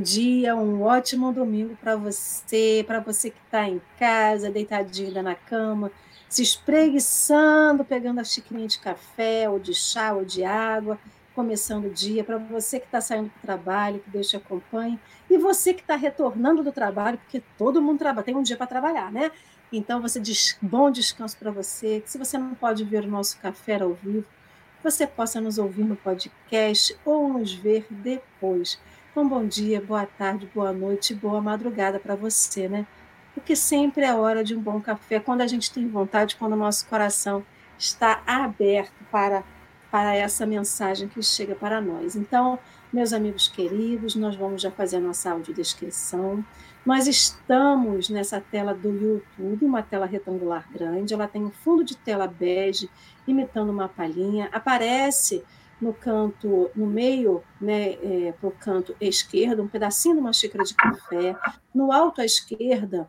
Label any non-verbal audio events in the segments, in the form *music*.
dia, um ótimo domingo para você, para você que está em casa, deitadinha na cama, se espreguiçando, pegando a xicrinha de café, ou de chá, ou de água, começando o dia, para você que está saindo para o trabalho, que Deus te acompanhe, e você que está retornando do trabalho, porque todo mundo trabalha, tem um dia para trabalhar, né? Então, você diz, bom descanso para você, se você não pode ver o nosso café ao vivo, você possa nos ouvir no podcast ou nos ver depois. Então, bom dia, boa tarde, boa noite, boa madrugada para você, né? Porque sempre é hora de um bom café, quando a gente tem vontade, quando o nosso coração está aberto para, para essa mensagem que chega para nós. Então, meus amigos queridos, nós vamos já fazer a nossa audiodescrição. Nós estamos nessa tela do YouTube, uma tela retangular grande, ela tem um fundo de tela bege imitando uma palhinha, aparece no canto, no meio, né, é, para o canto esquerdo, um pedacinho de uma xícara de café. No alto à esquerda,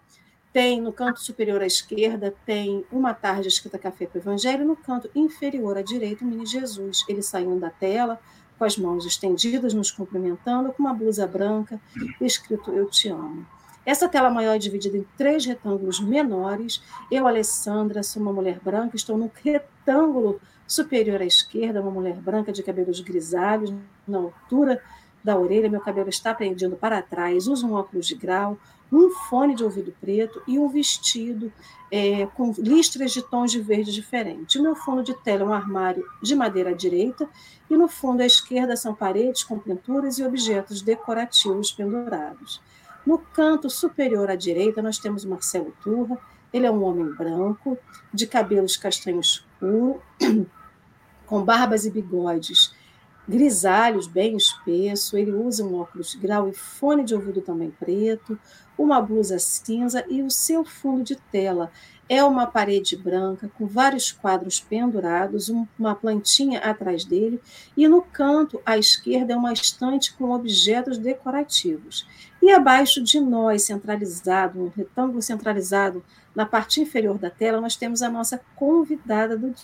tem, no canto superior à esquerda, tem uma tarde escrita Café com o Evangelho, no canto inferior à direita, o mini Jesus. Ele saindo da tela, com as mãos estendidas, nos cumprimentando, com uma blusa branca, escrito Eu Te Amo. Essa tela maior é dividida em três retângulos menores. Eu, Alessandra, sou uma mulher branca, estou no retângulo superior à esquerda, uma mulher branca de cabelos grisalhos, na altura da orelha, meu cabelo está prendido para trás, uso um óculos de grau, um fone de ouvido preto e um vestido é, com listras de tons de verde diferentes. O meu fundo de tela é um armário de madeira à direita e no fundo à esquerda são paredes com pinturas e objetos decorativos pendurados. No canto superior à direita, nós temos Marcelo Turra. Ele é um homem branco, de cabelos castanho escuro, *clears throat* com barbas e bigodes grisalhos, bem espesso. Ele usa um óculos de grau e fone de ouvido também preto, uma blusa cinza e o seu fundo de tela é uma parede branca com vários quadros pendurados, uma plantinha atrás dele, e no canto à esquerda é uma estante com objetos decorativos. E abaixo de nós, centralizado, um retângulo centralizado na parte inferior da tela, nós temos a nossa convidada do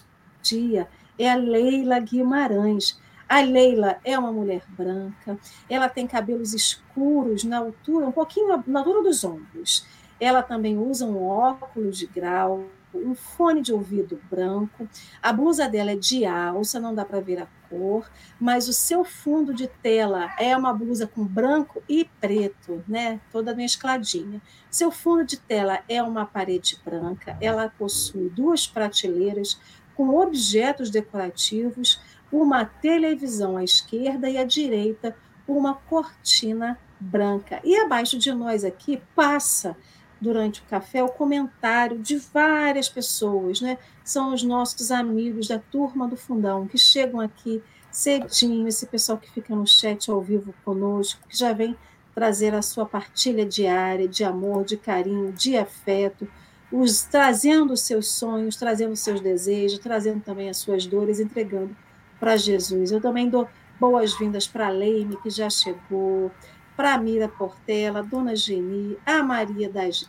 dia, é a Leila Guimarães. A Leila é uma mulher branca, ela tem cabelos escuros na altura, um pouquinho na altura dos ombros. Ela também usa um óculos de grau, um fone de ouvido branco. A blusa dela é de alça, não dá para ver a cor, mas o seu fundo de tela é uma blusa com branco e preto, né? Toda mescladinha. Seu fundo de tela é uma parede branca. Ela possui duas prateleiras com objetos decorativos, uma televisão à esquerda e à direita, uma cortina branca. E abaixo de nós aqui passa durante o café o comentário de várias pessoas, né? São os nossos amigos da turma do Fundão que chegam aqui cedinho, esse pessoal que fica no chat ao vivo conosco, que já vem trazer a sua partilha diária de amor, de carinho, de afeto, os trazendo os seus sonhos, trazendo os seus desejos, trazendo também as suas dores, entregando para Jesus. Eu também dou boas-vindas para a Leime, que já chegou, para a Mira Portela, Dona Geni, a Maria das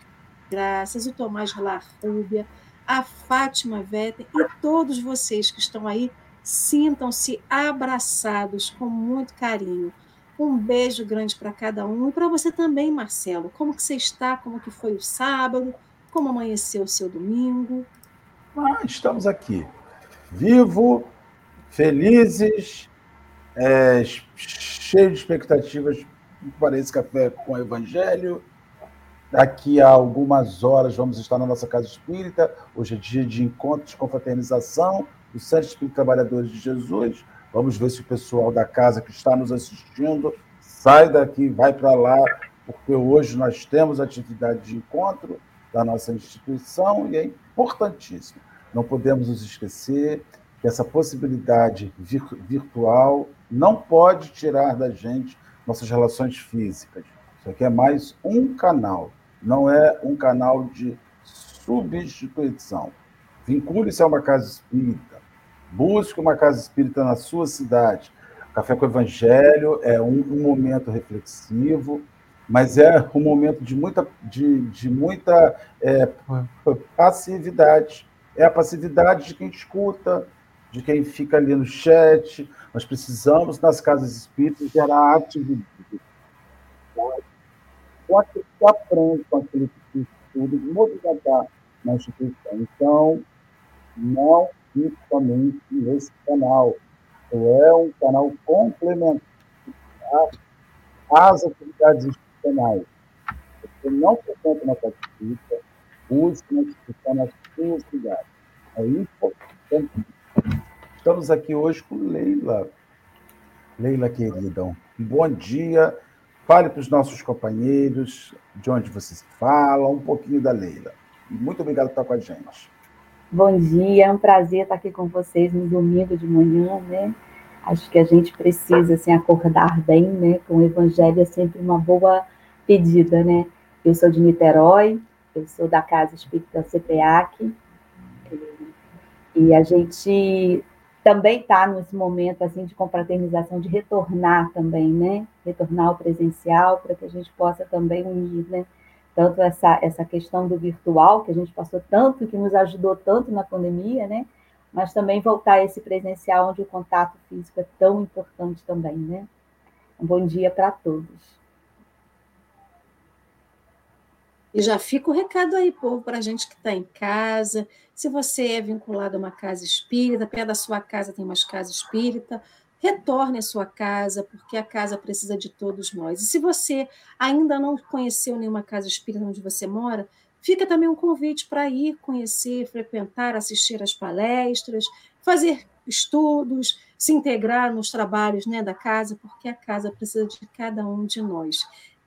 Graças, o Tomás Larrúbia, a Fátima Vetter e todos vocês que estão aí, sintam-se abraçados com muito carinho. Um beijo grande para cada um e para você também, Marcelo. Como que você está? Como que foi o sábado? Como amanheceu o seu domingo? Ah, estamos aqui, vivo, felizes, é, cheios de expectativas para esse café com o Evangelho. Daqui a algumas horas vamos estar na nossa casa espírita. Hoje é dia de encontro de confraternização do Centro Espírito Trabalhadores de Jesus. Vamos ver se o pessoal da casa que está nos assistindo sai daqui, vai para lá, porque hoje nós temos atividade de encontro da nossa instituição e é importantíssimo. Não podemos nos esquecer que essa possibilidade virtual não pode tirar da gente nossas relações físicas. Isso aqui é mais um canal, não é um canal de substituição. Vincule-se a uma casa espírita, busque uma casa espírita na sua cidade. Café com o Evangelho é um, um momento reflexivo, mas é um momento de muita, de, de muita é, passividade. É a passividade de quem escuta, de quem fica ali no chat. Nós precisamos, nas casas espíritas, gerar atividade. O aquele que aprende com aquele que estuda, movimentar na instituição. Então, não fique somente nesse canal. É um canal complementar às atividades institucionais. Você não frequenta na casa espírita, use uma instituição na sua cidade. É importante. Estamos aqui hoje com Leila. Leila, querida, bom dia. Fale para os nossos companheiros de onde vocês falam, um pouquinho da Leila. Muito obrigado por estar com a gente. Bom dia, é um prazer estar aqui com vocês no domingo de manhã, né? Acho que a gente precisa assim, acordar bem, né? Com o Evangelho é sempre uma boa pedida, né? Eu sou de Niterói, eu sou da Casa Espírita CPAC, e a gente também está nesse momento assim de confraternização, de retornar também, né? Retornar ao presencial para que a gente possa também unir, né? Tanto essa, essa questão do virtual, que a gente passou tanto, que nos ajudou tanto na pandemia, né? Mas também voltar a esse presencial, onde o contato físico é tão importante também, né? Um bom dia para todos. E já fica o recado aí, povo, para a gente que está em casa. Se você é vinculado a uma casa espírita, perto da sua casa tem umas casas espírita, retorne à sua casa, porque a casa precisa de todos nós. E se você ainda não conheceu nenhuma casa espírita onde você mora, fica também um convite para ir conhecer, frequentar, assistir às palestras, fazer estudos, se integrar nos trabalhos né, da casa, porque a casa precisa de cada um de nós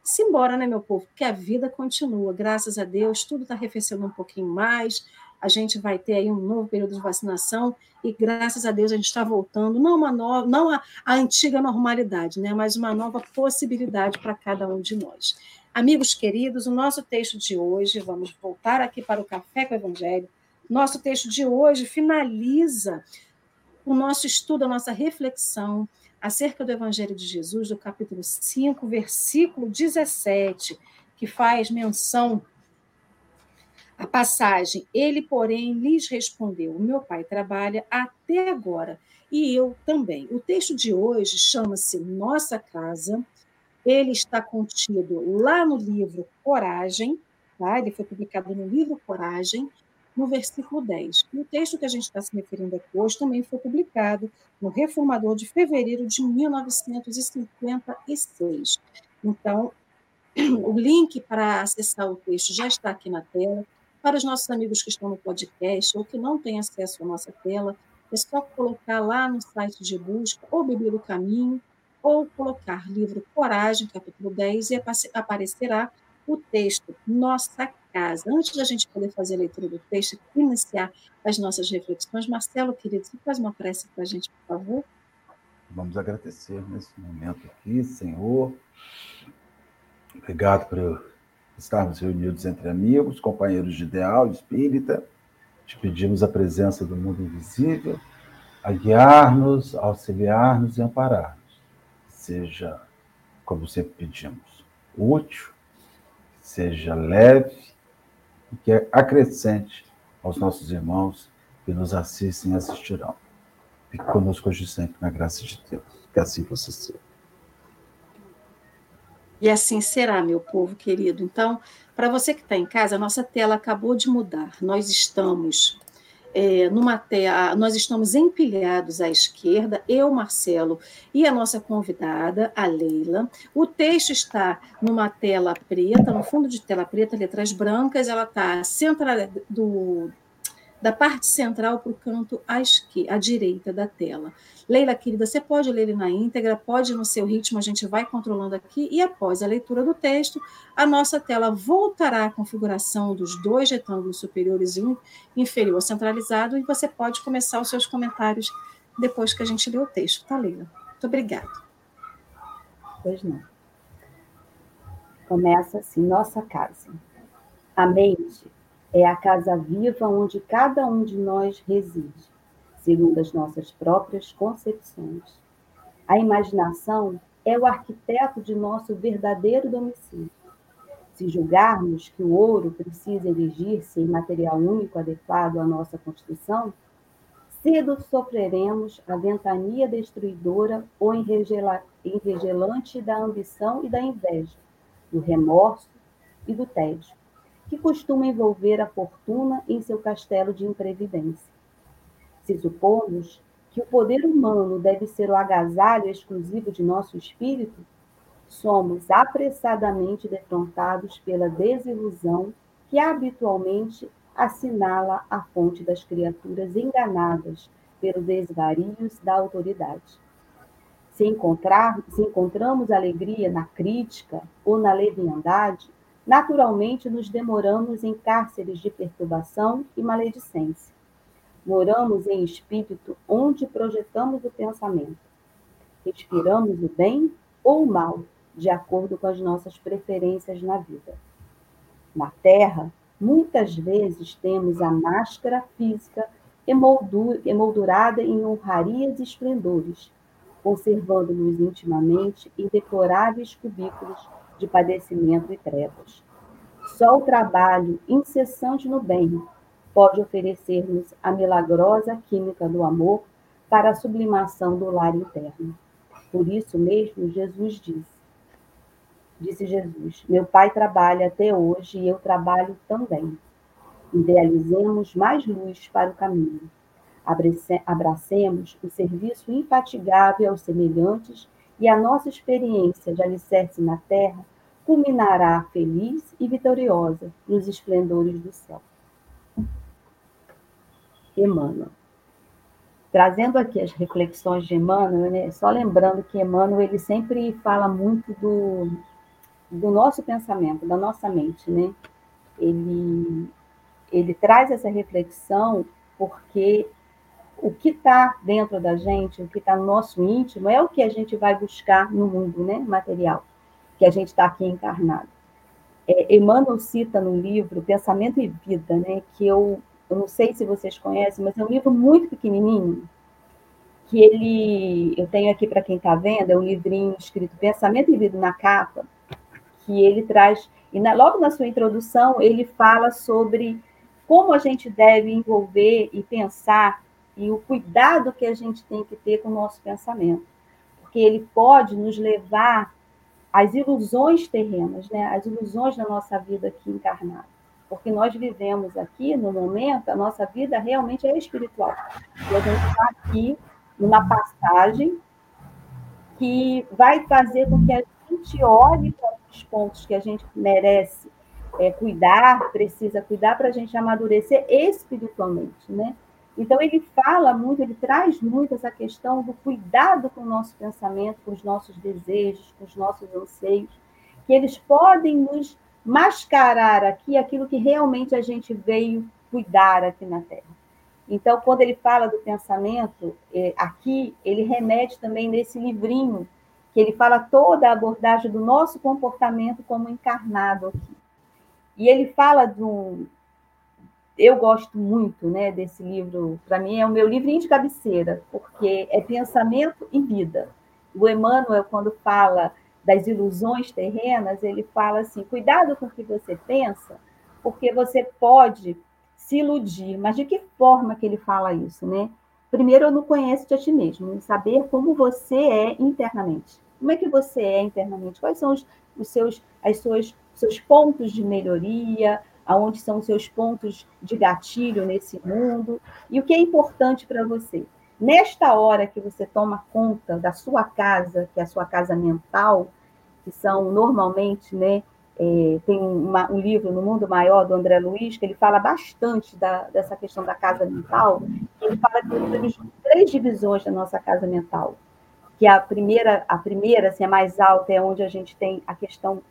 simbora, né, meu povo? Porque a vida continua, graças a Deus, tudo está arrefecendo um pouquinho mais, a gente vai ter aí um novo período de vacinação e graças a Deus a gente está voltando, não uma nova, não a, a antiga normalidade, né, mas uma nova possibilidade para cada um de nós. Amigos queridos, o nosso texto de hoje, vamos voltar aqui para o Café com o Evangelho. Nosso texto de hoje finaliza o nosso estudo, a nossa reflexão acerca do Evangelho de Jesus, do capítulo 5, versículo 17, que faz menção à passagem. Ele, porém, lhes respondeu: meu pai trabalha até agora e eu também. O texto de hoje chama-se Nossa Casa. Ele está contido lá no livro Coragem, tá? ele foi publicado no livro Coragem, no versículo 10. E o texto que a gente está se referindo aqui hoje também foi publicado no Reformador de fevereiro de 1956. Então, *clears throat* o link para acessar o texto já está aqui na tela. Para os nossos amigos que estão no podcast ou que não têm acesso à nossa tela, é só colocar lá no site de busca ou Bíblia do Caminho, ou colocar livro Coragem, capítulo 10, e aparecerá o texto Nossa Casa. Antes da gente poder fazer a leitura do texto e iniciar as nossas reflexões, Marcelo, querido, você faz uma prece para a gente, por favor? Vamos agradecer nesse momento aqui, Senhor. Obrigado por estarmos reunidos entre amigos, companheiros de ideal, espírita. Te pedimos a presença do mundo invisível, a guiar-nos, auxiliar-nos e amparar-nos. Seja, como sempre pedimos, útil seja leve e que acrescente aos nossos irmãos que nos assistem e assistirão. Fique conosco hoje sempre na graça de Deus. Que assim possa ser. E assim será, meu povo querido. Então, para você que está em casa, a nossa tela acabou de mudar. Nós estamos é, numa tela, nós estamos empilhados à esquerda, eu, Marcelo, e a nossa convidada, a Leila. O texto está numa tela preta, no fundo de tela preta, letras brancas, ela está central do, da parte central para o canto à, esquerda, à direita da tela. Leila, querida, você pode ler ele na íntegra, pode no seu ritmo, a gente vai controlando aqui, e após a leitura do texto, a nossa tela voltará à configuração dos dois retângulos superiores e inferior centralizado, e você pode começar os seus comentários depois que a gente lê o texto, tá, Leila? Muito obrigada. Pois não. Começa assim, nossa casa. A mente é a casa viva onde cada um de nós reside segundo as nossas próprias concepções. A imaginação é o arquiteto de nosso verdadeiro domicílio. Se julgarmos que o ouro precisa erigir-se em material único adequado à nossa construção, cedo sofreremos a ventania destruidora ou enregelante da ambição e da inveja, do remorso e do tédio, que costuma envolver a fortuna em seu castelo de imprevidência. Se supomos que o poder humano deve ser o agasalho exclusivo de nosso espírito, somos apressadamente defrontados pela desilusão que habitualmente assinala a fonte das criaturas enganadas pelos desvarios da autoridade. Se, encontrar, se encontramos alegria na crítica ou na leviandade, naturalmente nos demoramos em cárceres de perturbação e maledicência. Moramos em espírito onde projetamos o pensamento. Respiramos o bem ou o mal, de acordo com as nossas preferências na vida. Na Terra, muitas vezes temos a máscara física emoldurada em honrarias e esplendores, conservando-nos intimamente em deploráveis cubículos de padecimento e trevas. Só o trabalho incessante no bem pode oferecer-nos a milagrosa química do amor para a sublimação do lar interno. Por isso mesmo, Jesus disse: Disse Jesus: Meu pai trabalha até hoje e eu trabalho também. Idealizemos mais luz para o caminho. Abracemos o serviço infatigável aos semelhantes e a nossa experiência de alicerce na terra culminará feliz e vitoriosa nos esplendores do céu. Emmanuel. Trazendo aqui as reflexões de Emmanuel, né? só lembrando que Emmanuel ele sempre fala muito do, do nosso pensamento, da nossa mente, né? Ele, ele traz essa reflexão porque o que está dentro da gente, o que está no nosso íntimo, é o que a gente vai buscar no mundo né, material, que a gente está aqui encarnado. É, Emmanuel cita no livro Pensamento e Vida, né, que eu, eu não sei se vocês conhecem, mas é um livro muito pequenininho, que ele, eu tenho aqui para quem está vendo, é um livrinho escrito Pensamento e Vida na capa, que ele traz, e na, logo na sua introdução, ele fala sobre como a gente deve envolver e pensar e o cuidado que a gente tem que ter com o nosso pensamento, porque ele pode nos levar às ilusões terrenas, né? às ilusões da nossa vida aqui encarnada. Porque nós vivemos aqui, no momento, a nossa vida realmente é espiritual. E a gente está aqui numa passagem que vai fazer com que a gente olhe para os pontos que a gente merece é, cuidar, precisa cuidar para a gente amadurecer espiritualmente, né? Então ele fala muito, ele traz muito essa questão do cuidado com o nosso pensamento, com os nossos desejos, com os nossos anseios, que eles podem nos mascarar aqui aquilo que realmente a gente veio cuidar aqui na Terra. Então, quando ele fala do pensamento, é, aqui ele remete também nesse livrinho que ele fala toda a abordagem do nosso comportamento como encarnado aqui. E ele fala de um. Eu gosto muito né, desse livro, para mim é o meu livrinho de cabeceira, porque é pensamento e vida. O Emmanuel, quando fala das ilusões terrenas, ele fala assim: cuidado com o que você pensa, porque você pode se iludir. Mas de que forma que ele fala isso, né? Primeiro, eu não conheço a ti mesmo, saber como você é internamente. Como é que você é internamente? Quais são os, os seus, as suas, seus pontos de melhoria? Aonde são os seus pontos de gatilho nesse mundo? E o que é importante para você? Nesta hora que você toma conta da sua casa, que é a sua casa mental, que são normalmente, né, é, tem uma, um livro no Mundo Maior do André Luiz que ele fala bastante da, dessa questão da casa mental. Ele fala que temos três divisões da nossa casa mental que a primeira, a primeira, assim, a mais alta, é onde a gente tem a questão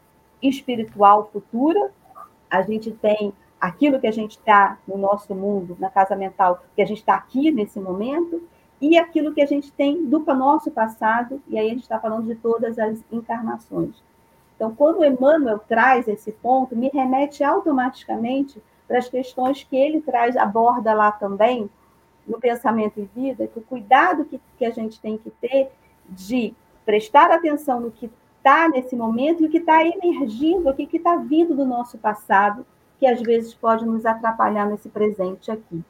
espiritual futura, a gente tem aquilo que a gente está no nosso mundo, na casa mental, que a gente está aqui nesse momento, e aquilo que a gente tem do nosso passado, e aí a gente está falando de todas as encarnações. Então, quando o Emmanuel traz esse ponto, me remete automaticamente para as questões que ele traz, aborda lá também, no Pensamento e Vida, que o cuidado que, que a gente tem que ter de prestar atenção no que está nesse momento e o que está emergindo, o que está vindo do nosso passado, que às vezes pode nos atrapalhar nesse presente aqui.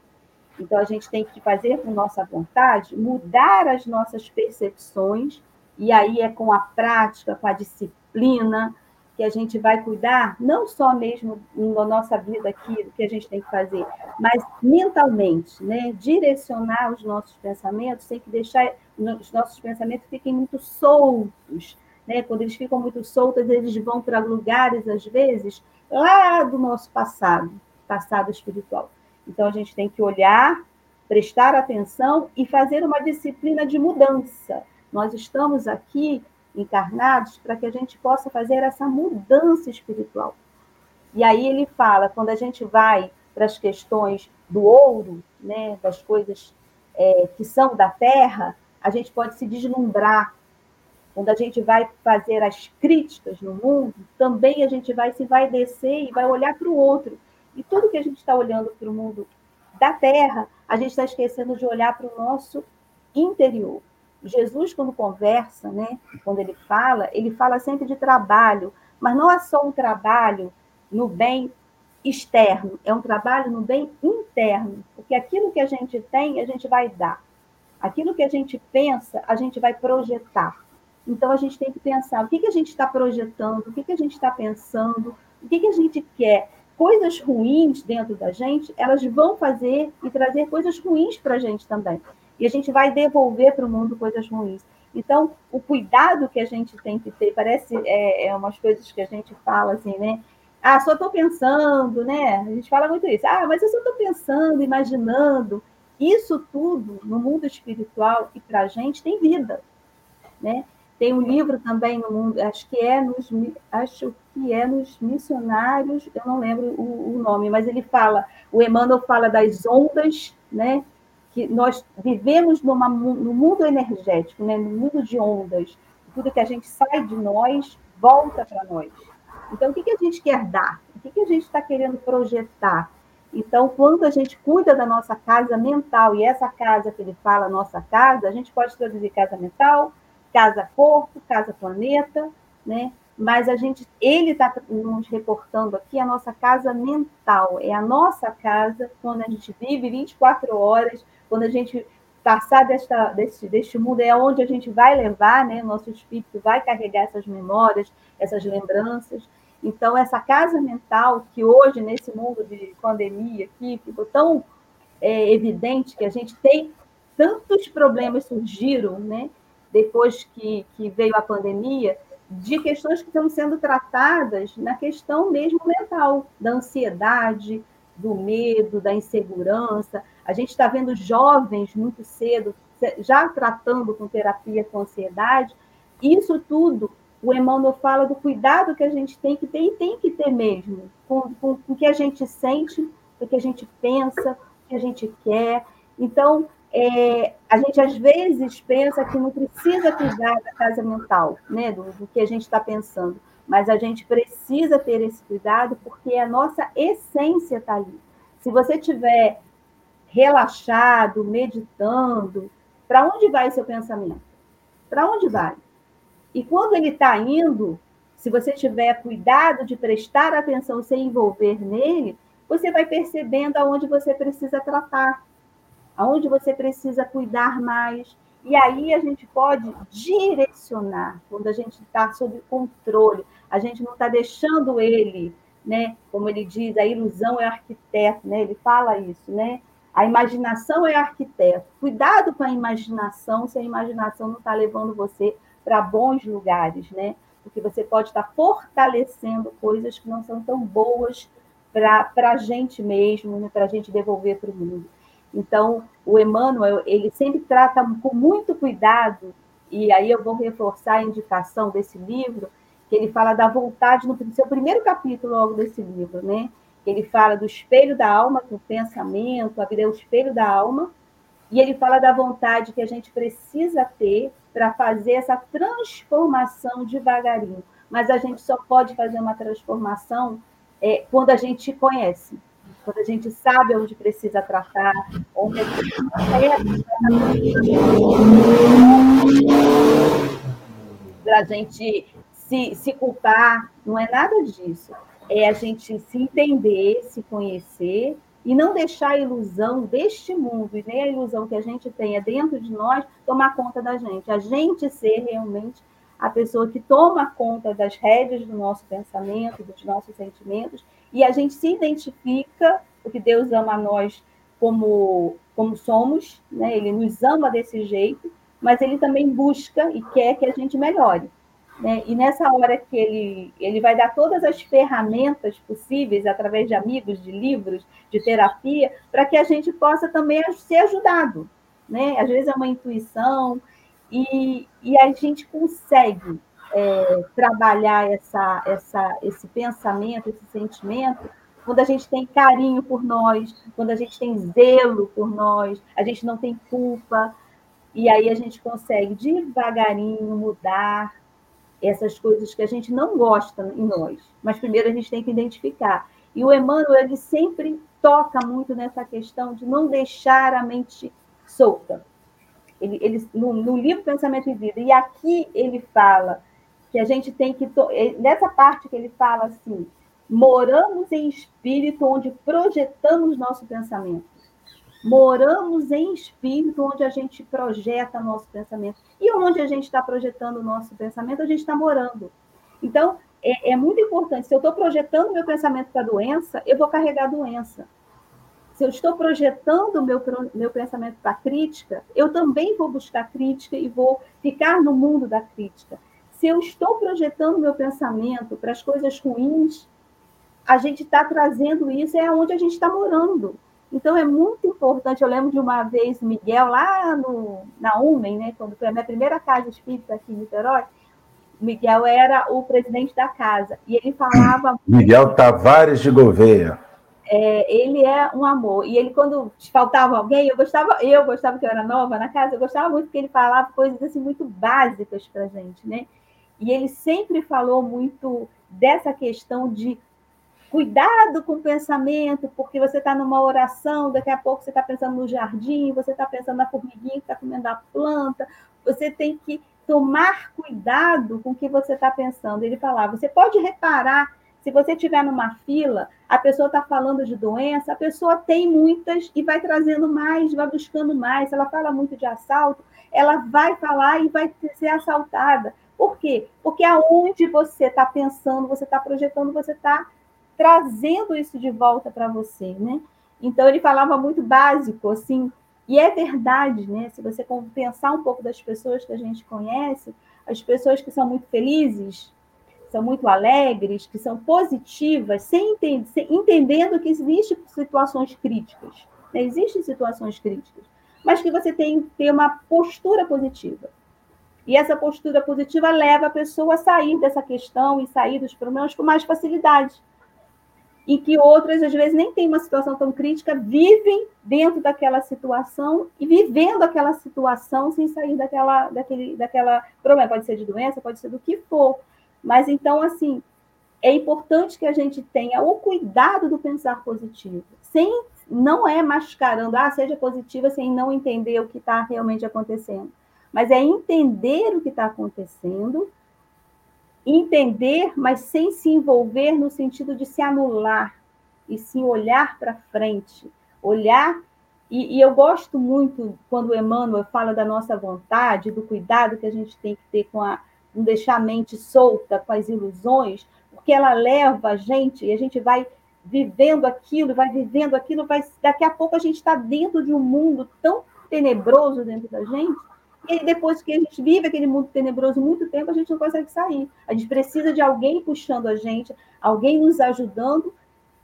Então, a gente tem que fazer com nossa vontade, mudar as nossas percepções, e aí é com a prática, com a disciplina, que a gente vai cuidar, não só mesmo na nossa vida aqui, do que a gente tem que fazer, mas mentalmente, né? direcionar os nossos pensamentos, tem que deixar os nossos pensamentos fiquem muito soltos. Né? Quando eles ficam muito soltos, eles vão para lugares, às vezes, lá do nosso passado, passado espiritual. Então, a gente tem que olhar, prestar atenção e fazer uma disciplina de mudança. Nós estamos aqui encarnados para que a gente possa fazer essa mudança espiritual. E aí ele fala, quando a gente vai para as questões do ouro, né, das coisas é, que são da terra, a gente pode se deslumbrar. Quando a gente vai fazer as críticas no mundo, também a gente vai se vai descer e vai olhar para o outro. E tudo que a gente está olhando para o mundo da terra, a gente está esquecendo de olhar para o nosso interior. Jesus, quando conversa, né, quando ele fala, ele fala sempre de trabalho, mas não é só um trabalho no bem externo, é um trabalho no bem interno, porque aquilo que a gente tem, a gente vai dar. Aquilo que a gente pensa, a gente vai projetar. Então, a gente tem que pensar o que, que a gente está projetando, o que, que a gente está pensando, o que, que a gente quer. Coisas ruins dentro da gente, elas vão fazer e trazer coisas ruins para a gente também e a gente vai devolver para o mundo coisas ruins. Então, o cuidado que a gente tem que ter, parece é, é umas coisas que a gente fala assim, né? Ah, só estou pensando, né? A gente fala muito isso. Ah, mas eu só estou pensando, imaginando. Isso tudo, no mundo espiritual e para a gente, tem vida, né? Tem um livro também no mundo, acho que é nos, acho que é nos missionários, eu não lembro o, o nome, mas ele fala, o Emmanuel fala das ondas, né? que nós vivemos numa, no mundo energético, né? no mundo de ondas. Tudo que a gente sai de nós volta para nós. Então, o que, que a gente quer dar? O que, que a gente está querendo projetar? Então, quando a gente cuida da nossa casa mental, e essa casa que ele fala, nossa casa, a gente pode traduzir casa mental, casa corpo, casa planeta, né? Mas a gente, ele está nos reportando aqui a nossa casa mental, é a nossa casa quando a gente vive 24 horas quando a gente passar desta, deste, deste mundo, é onde a gente vai levar, né? Nosso espírito vai carregar essas memórias, essas lembranças. Então, essa casa mental, que hoje, nesse mundo de pandemia aqui, ficou tão é, evidente que a gente tem tantos problemas surgiram, né? Depois que, que veio a pandemia, de questões que estão sendo tratadas na questão mesmo mental, da ansiedade, do medo, da insegurança. A gente está vendo jovens muito cedo já tratando com terapia com ansiedade. Isso tudo, o Emmanuel fala do cuidado que a gente tem que ter e tem que ter mesmo, com, com, com o que a gente sente, o que a gente pensa, o que a gente quer. Então, é, a gente às vezes pensa que não precisa cuidar da casa mental, né, do, do que a gente está pensando mas a gente precisa ter esse cuidado porque a nossa essência está ali. Se você tiver relaxado, meditando, para onde vai seu pensamento? Para onde vai? E quando ele está indo, se você tiver cuidado de prestar atenção, se envolver nele, você vai percebendo aonde você precisa tratar, aonde você precisa cuidar mais, e aí a gente pode direcionar, quando a gente está sob controle, a gente não está deixando ele, né? Como ele diz, a ilusão é arquiteto, né? Ele fala isso, né? A imaginação é arquiteto. Cuidado com a imaginação, se a imaginação não está levando você para bons lugares, né? Porque você pode estar tá fortalecendo coisas que não são tão boas para a gente mesmo, né? para a gente devolver para o mundo. Então, o Emmanuel, ele sempre trata com muito cuidado, e aí eu vou reforçar a indicação desse livro, que ele fala da vontade no seu primeiro capítulo logo desse livro, né? Ele fala do espelho da alma, que o pensamento, a vida é o espelho da alma, e ele fala da vontade que a gente precisa ter para fazer essa transformação devagarinho. Mas a gente só pode fazer uma transformação é, quando a gente conhece, quando a gente sabe onde precisa tratar, onde a gente para a gente se, se culpar, não é nada disso. É a gente se entender, se conhecer e não deixar a ilusão deste mundo e nem a ilusão que a gente tenha dentro de nós tomar conta da gente. A gente ser realmente a pessoa que toma conta das rédeas do nosso pensamento, dos nossos sentimentos, e a gente se identifica, porque Deus ama nós como, como somos, né? ele nos ama desse jeito, mas ele também busca e quer que a gente melhore. Né? E nessa hora que ele, ele vai dar todas as ferramentas possíveis, através de amigos, de livros, de terapia, para que a gente possa também ser ajudado. Né? Às vezes é uma intuição, e, e a gente consegue é, trabalhar essa, essa, esse pensamento, esse sentimento, quando a gente tem carinho por nós, quando a gente tem zelo por nós, a gente não tem culpa, e aí a gente consegue devagarinho mudar essas coisas que a gente não gosta em nós. Mas primeiro a gente tem que identificar. E o Emmanuel ele sempre toca muito nessa questão de não deixar a mente solta. Ele, ele no, no, livro Pensamento e Vida, e aqui ele fala que a gente tem que. Nessa parte que ele fala assim, moramos em espírito onde projetamos nosso pensamento. Moramos em espírito onde a gente projeta nosso pensamento. E onde a gente está projetando o nosso pensamento, a gente está morando. Então, é, é, muito importante. Se eu estou projetando meu pensamento para a doença, eu vou carregar a doença. Se eu estou projetando meu, meu pensamento para a crítica, eu também vou buscar crítica e vou ficar no mundo da crítica. Se eu estou projetando meu pensamento para as coisas ruins, a gente está trazendo isso, é onde a gente está morando. Então, é muito importante. Eu lembro de uma vez, Miguel, lá no, na UMEN, né, quando foi a minha primeira casa espírita aqui em Niterói, Miguel era o presidente da casa. E ele falava. *coughs* Miguel Tavares de Gouveia. É, ele é um amor. E ele, quando faltava alguém, eu gostava, eu gostava que eu era nova na casa, eu gostava muito que ele falava coisas assim muito básicas para gente, né? E ele sempre falou muito dessa questão de cuidado com o pensamento, porque você está numa oração, daqui a pouco você está pensando no jardim, você está pensando na formiguinha que está comendo a planta, você tem que tomar cuidado com o que você está pensando. Ele falava, você pode reparar, se você estiver numa fila, a pessoa está falando de doença, a pessoa tem muitas e vai trazendo mais, vai buscando mais. Ela fala muito de assalto, ela vai falar e vai ser assaltada. Por quê? Porque aonde você está pensando, você está projetando, você está trazendo isso de volta para você, né? Então ele falava muito básico, assim, e é verdade, né? Se você pensar um pouco das pessoas que a gente conhece, as pessoas que são muito felizes, são muito alegres, que são positivas, sem, entender, sem entendendo que existem situações críticas. Né? Existem situações críticas, mas que você tem que ter uma postura positiva. E essa postura positiva leva a pessoa a sair dessa questão e sair dos problemas com mais facilidade em que outras, às vezes, nem têm uma situação tão crítica, vivem dentro daquela situação e vivendo aquela situação sem sair daquela, daquele, daquela problema. Pode ser de doença, pode ser do que for. Mas, então, assim, é importante que a gente tenha o cuidado do pensar positivo, sem não é mascarando, ah, seja positiva sem não entender o que está realmente acontecendo, mas é entender o que está acontecendo entender, mas sem se envolver no sentido de se anular, e sim olhar para frente, olhar. E, e, eu gosto muito quando o Emmanuel fala da nossa vontade, do cuidado que a gente tem que ter com a não deixar a mente solta com as ilusões, porque ela leva a gente e a gente vai vivendo aquilo, vai vivendo aquilo, vai, daqui a pouco a gente está dentro de um mundo tão tenebroso dentro da gente e depois que a gente vive aquele mundo tenebroso muito tempo, a gente não consegue sair. A gente precisa de alguém puxando a gente, alguém nos ajudando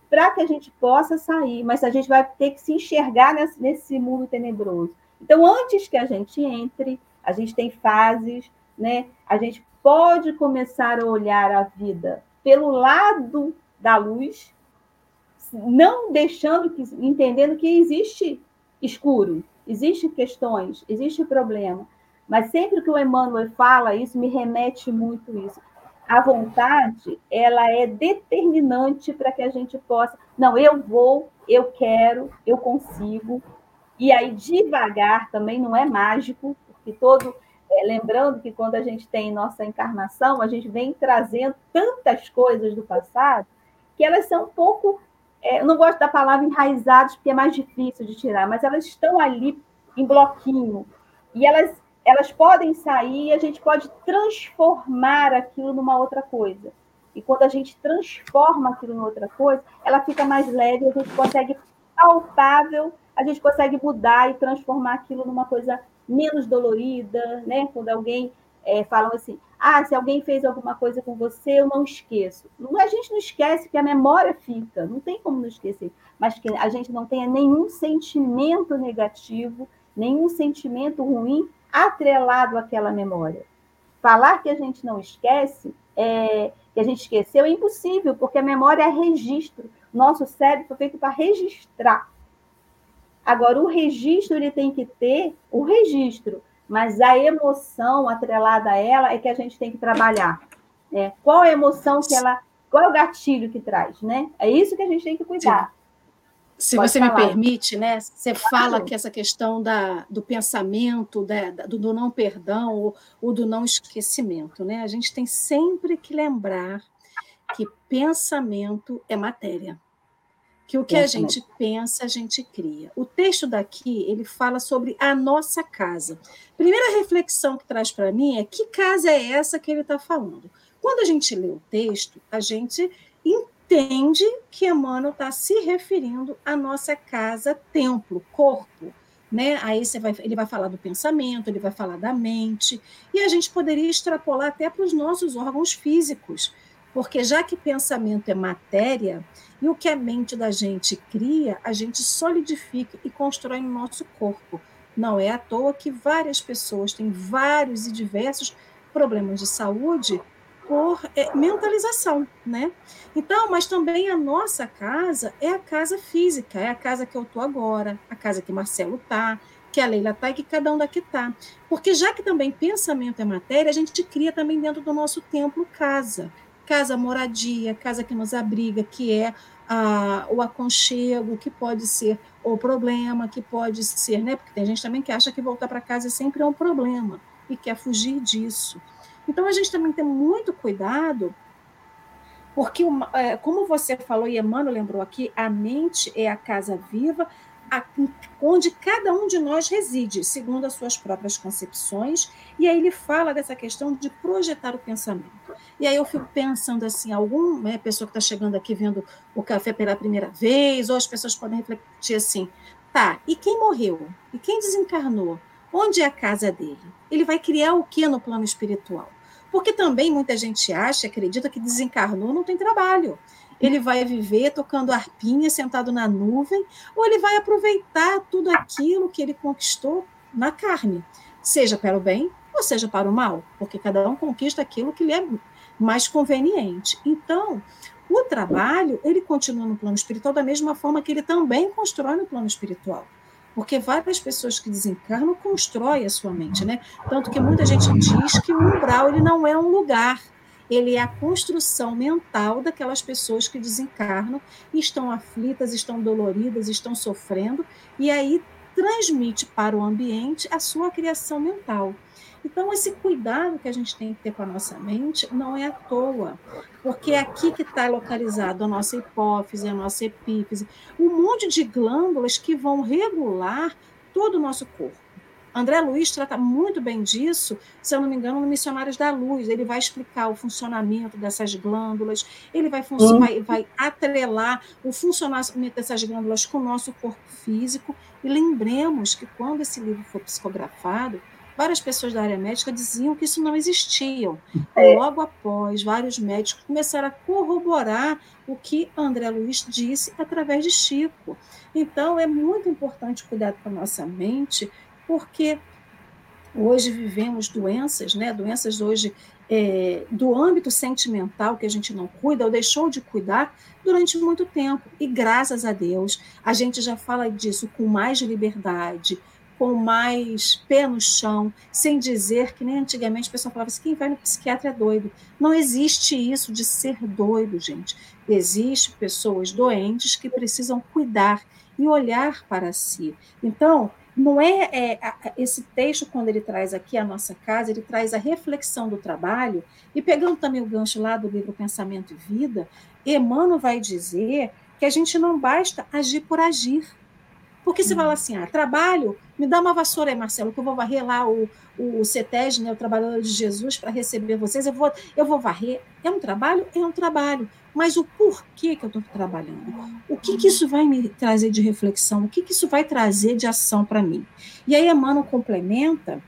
para que a gente possa sair. Mas a gente vai ter que se enxergar nesse, nesse mundo tenebroso. Então, antes que a gente entre, a gente tem fases, né? A gente pode começar a olhar a vida pelo lado da luz, não deixando que, entendendo que existe escuro, Existem questões, existe problema, mas sempre que o Emmanuel fala isso, me remete muito isso. A vontade, ela é determinante para que a gente possa, não, eu vou, eu quero, eu consigo. E aí devagar também não é mágico, porque todo é, lembrando que quando a gente tem nossa encarnação, a gente vem trazendo tantas coisas do passado que elas são um pouco é, eu não gosto da palavra enraizados, porque é mais difícil de tirar, mas elas estão ali em bloquinho. E elas, elas podem sair e a gente pode transformar aquilo numa outra coisa. E quando a gente transforma aquilo em outra coisa, ela fica mais leve, a gente consegue palpável, a gente consegue mudar e transformar aquilo numa coisa menos dolorida, né? Quando alguém é, fala assim, ah, se alguém fez alguma coisa com você, eu não esqueço. A gente não esquece, porque a memória fica, não tem como não esquecer. Mas que a gente não tenha nenhum sentimento negativo, nenhum sentimento ruim atrelado àquela memória. Falar que a gente não esquece, é, que a gente esqueceu, é impossível, porque a memória é registro. Nosso cérebro foi feito para registrar. Agora, o registro ele tem que ter o registro, mas a emoção atrelada a ela é que a gente tem que trabalhar. Né? Qual a emoção que ela. Qual é o gatilho que traz, né? É isso que a gente tem que cuidar. Se Pode você falar. me permite, né? Você claro. fala que essa questão da, do pensamento, da, do, do, não perdão ou, ou do não esquecimento, né? A gente tem sempre que lembrar que pensamento é matéria que o que a gente pensa, a gente cria. O texto daqui, ele fala sobre a nossa casa. Primeira reflexão que traz para mim é que casa é essa que ele está falando? Quando a gente lê o texto, a gente entende que Emmanuel está se referindo à nossa casa, templo, corpo. Né? Aí vai, ele vai falar do pensamento, ele vai falar da mente, e a gente poderia extrapolar até para os nossos órgãos físicos, porque já que pensamento é matéria, e o que a mente da gente cria, a gente solidifica e constrói no nosso corpo. Não é à toa que várias pessoas têm vários e diversos problemas de saúde por é, mentalização, né? Então, mas também a nossa casa é a casa física, é a casa que eu tô agora, a casa que Marcelo tá, que a Leila tá e que cada um daqui tá. Porque já que também pensamento é matéria, a gente cria também dentro do nosso templo casa casa moradia, casa que nos abriga, que é a, o aconchego, que pode ser o problema, que pode ser, né? Porque tem gente também que acha que voltar para casa sempre é um problema e quer fugir disso. Então a gente também tem muito cuidado, porque, é, como você falou e Emmanuel lembrou aqui, a mente é a casa viva onde cada um de nós reside, segundo as suas próprias concepções, e aí ele fala dessa questão de projetar o pensamento. E aí eu fico pensando assim, alguma né, pessoa que está chegando aqui vendo o café pela primeira vez, ou as pessoas podem refletir assim, tá, e quem morreu? E quem desencarnou? Onde é a casa dele? Ele vai criar o que no plano espiritual? Porque também muita gente acha, acredita que desencarnou não tem trabalho ele vai viver tocando arpinha, sentado na nuvem, ou ele vai aproveitar tudo aquilo que ele conquistou na carne, seja para o bem ou seja para o mal, porque cada um conquista aquilo que lhe é mais conveniente. Então, o trabalho, ele continua no plano espiritual da mesma forma que ele também constrói no plano espiritual. Porque várias pessoas que desencarnam constroem a sua mente, né? Tanto que muita gente diz que o umbral ele não é um lugar, ele é a construção mental daquelas pessoas que desencarnam estão aflitas, estão doloridas, estão sofrendo, e aí transmite para o ambiente a sua criação mental. Então, esse cuidado que a gente tem que ter com a nossa mente não é à toa, porque é aqui que está localizado a nossa hipófise, a nossa epífise, um monte de glândulas que vão regular todo o nosso corpo. André Luiz trata muito bem disso, se eu não me engano, no Missionários da Luz. Ele vai explicar o funcionamento dessas glândulas, ele vai, uhum. vai, vai atrelar o funcionamento dessas glândulas com o nosso corpo físico. E lembremos que quando esse livro for psicografado, várias pessoas da área médica diziam que isso não existia. É. Logo após, vários médicos começaram a corroborar o que André Luiz disse através de Chico. Então, é muito importante cuidar com a nossa mente porque hoje vivemos doenças, né? Doenças hoje é, do âmbito sentimental que a gente não cuida ou deixou de cuidar durante muito tempo. E graças a Deus, a gente já fala disso com mais liberdade, com mais pé no chão, sem dizer que nem antigamente o pessoal falava assim: quem vai no psiquiatra é doido. Não existe isso de ser doido, gente. Existem pessoas doentes que precisam cuidar e olhar para si. Então, não é, é, esse texto quando ele traz aqui a nossa casa, ele traz a reflexão do trabalho e pegando também o gancho lá do livro Pensamento e Vida, Emmanuel vai dizer que a gente não basta agir por agir. Porque você fala assim, ah, trabalho, me dá uma vassoura aí, Marcelo, que eu vou varrer lá o, o CETES, né, o Trabalhador de Jesus, para receber vocês, eu vou, eu vou varrer. É um trabalho? É um trabalho. Mas o porquê que eu estou trabalhando? O que, que isso vai me trazer de reflexão? O que, que isso vai trazer de ação para mim? E aí Emmanuel complementa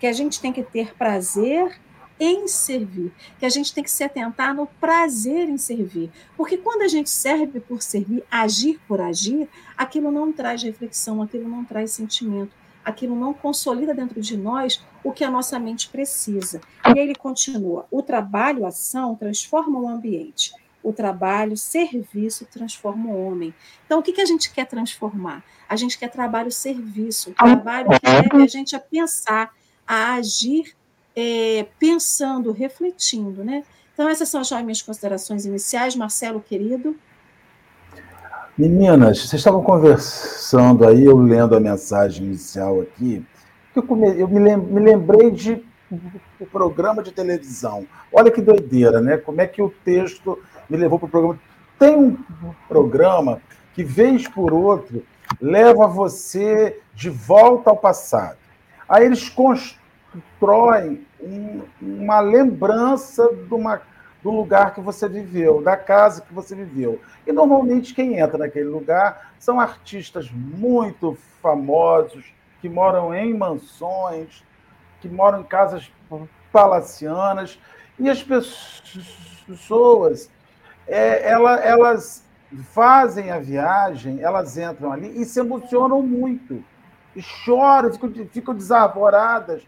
que a gente tem que ter prazer em servir, que a gente tem que se atentar no prazer em servir. Porque quando a gente serve por servir, agir por agir, aquilo não traz reflexão, aquilo não traz sentimento, aquilo não consolida dentro de nós o que a nossa mente precisa. E ele continua: o trabalho, a ação, transforma o ambiente. O trabalho, serviço, transforma o homem. Então, o que, que a gente quer transformar? A gente quer trabalho-serviço, um trabalho que leve a gente a pensar, a agir é, pensando, refletindo, né? Então, essas são as minhas considerações iniciais. Marcelo, querido. Meninas, vocês estavam conversando aí, eu lendo a mensagem inicial aqui, eu, eu me lembrei de um programa de televisão. Olha que doideira, né? Como é que o texto me levou para o programa. Tem um programa que, vez por outro, leva você de volta ao passado. Aí eles constroem um, uma lembrança de uma, do lugar que você viveu, da casa que você viveu. E normalmente quem entra naquele lugar são artistas muito famosos, que moram em mansões, que moram em casas palacianas, e as pessoas é, ela, elas fazem a viagem, elas entram ali e se emocionam muito, e choram, ficam, ficam desarvoradas,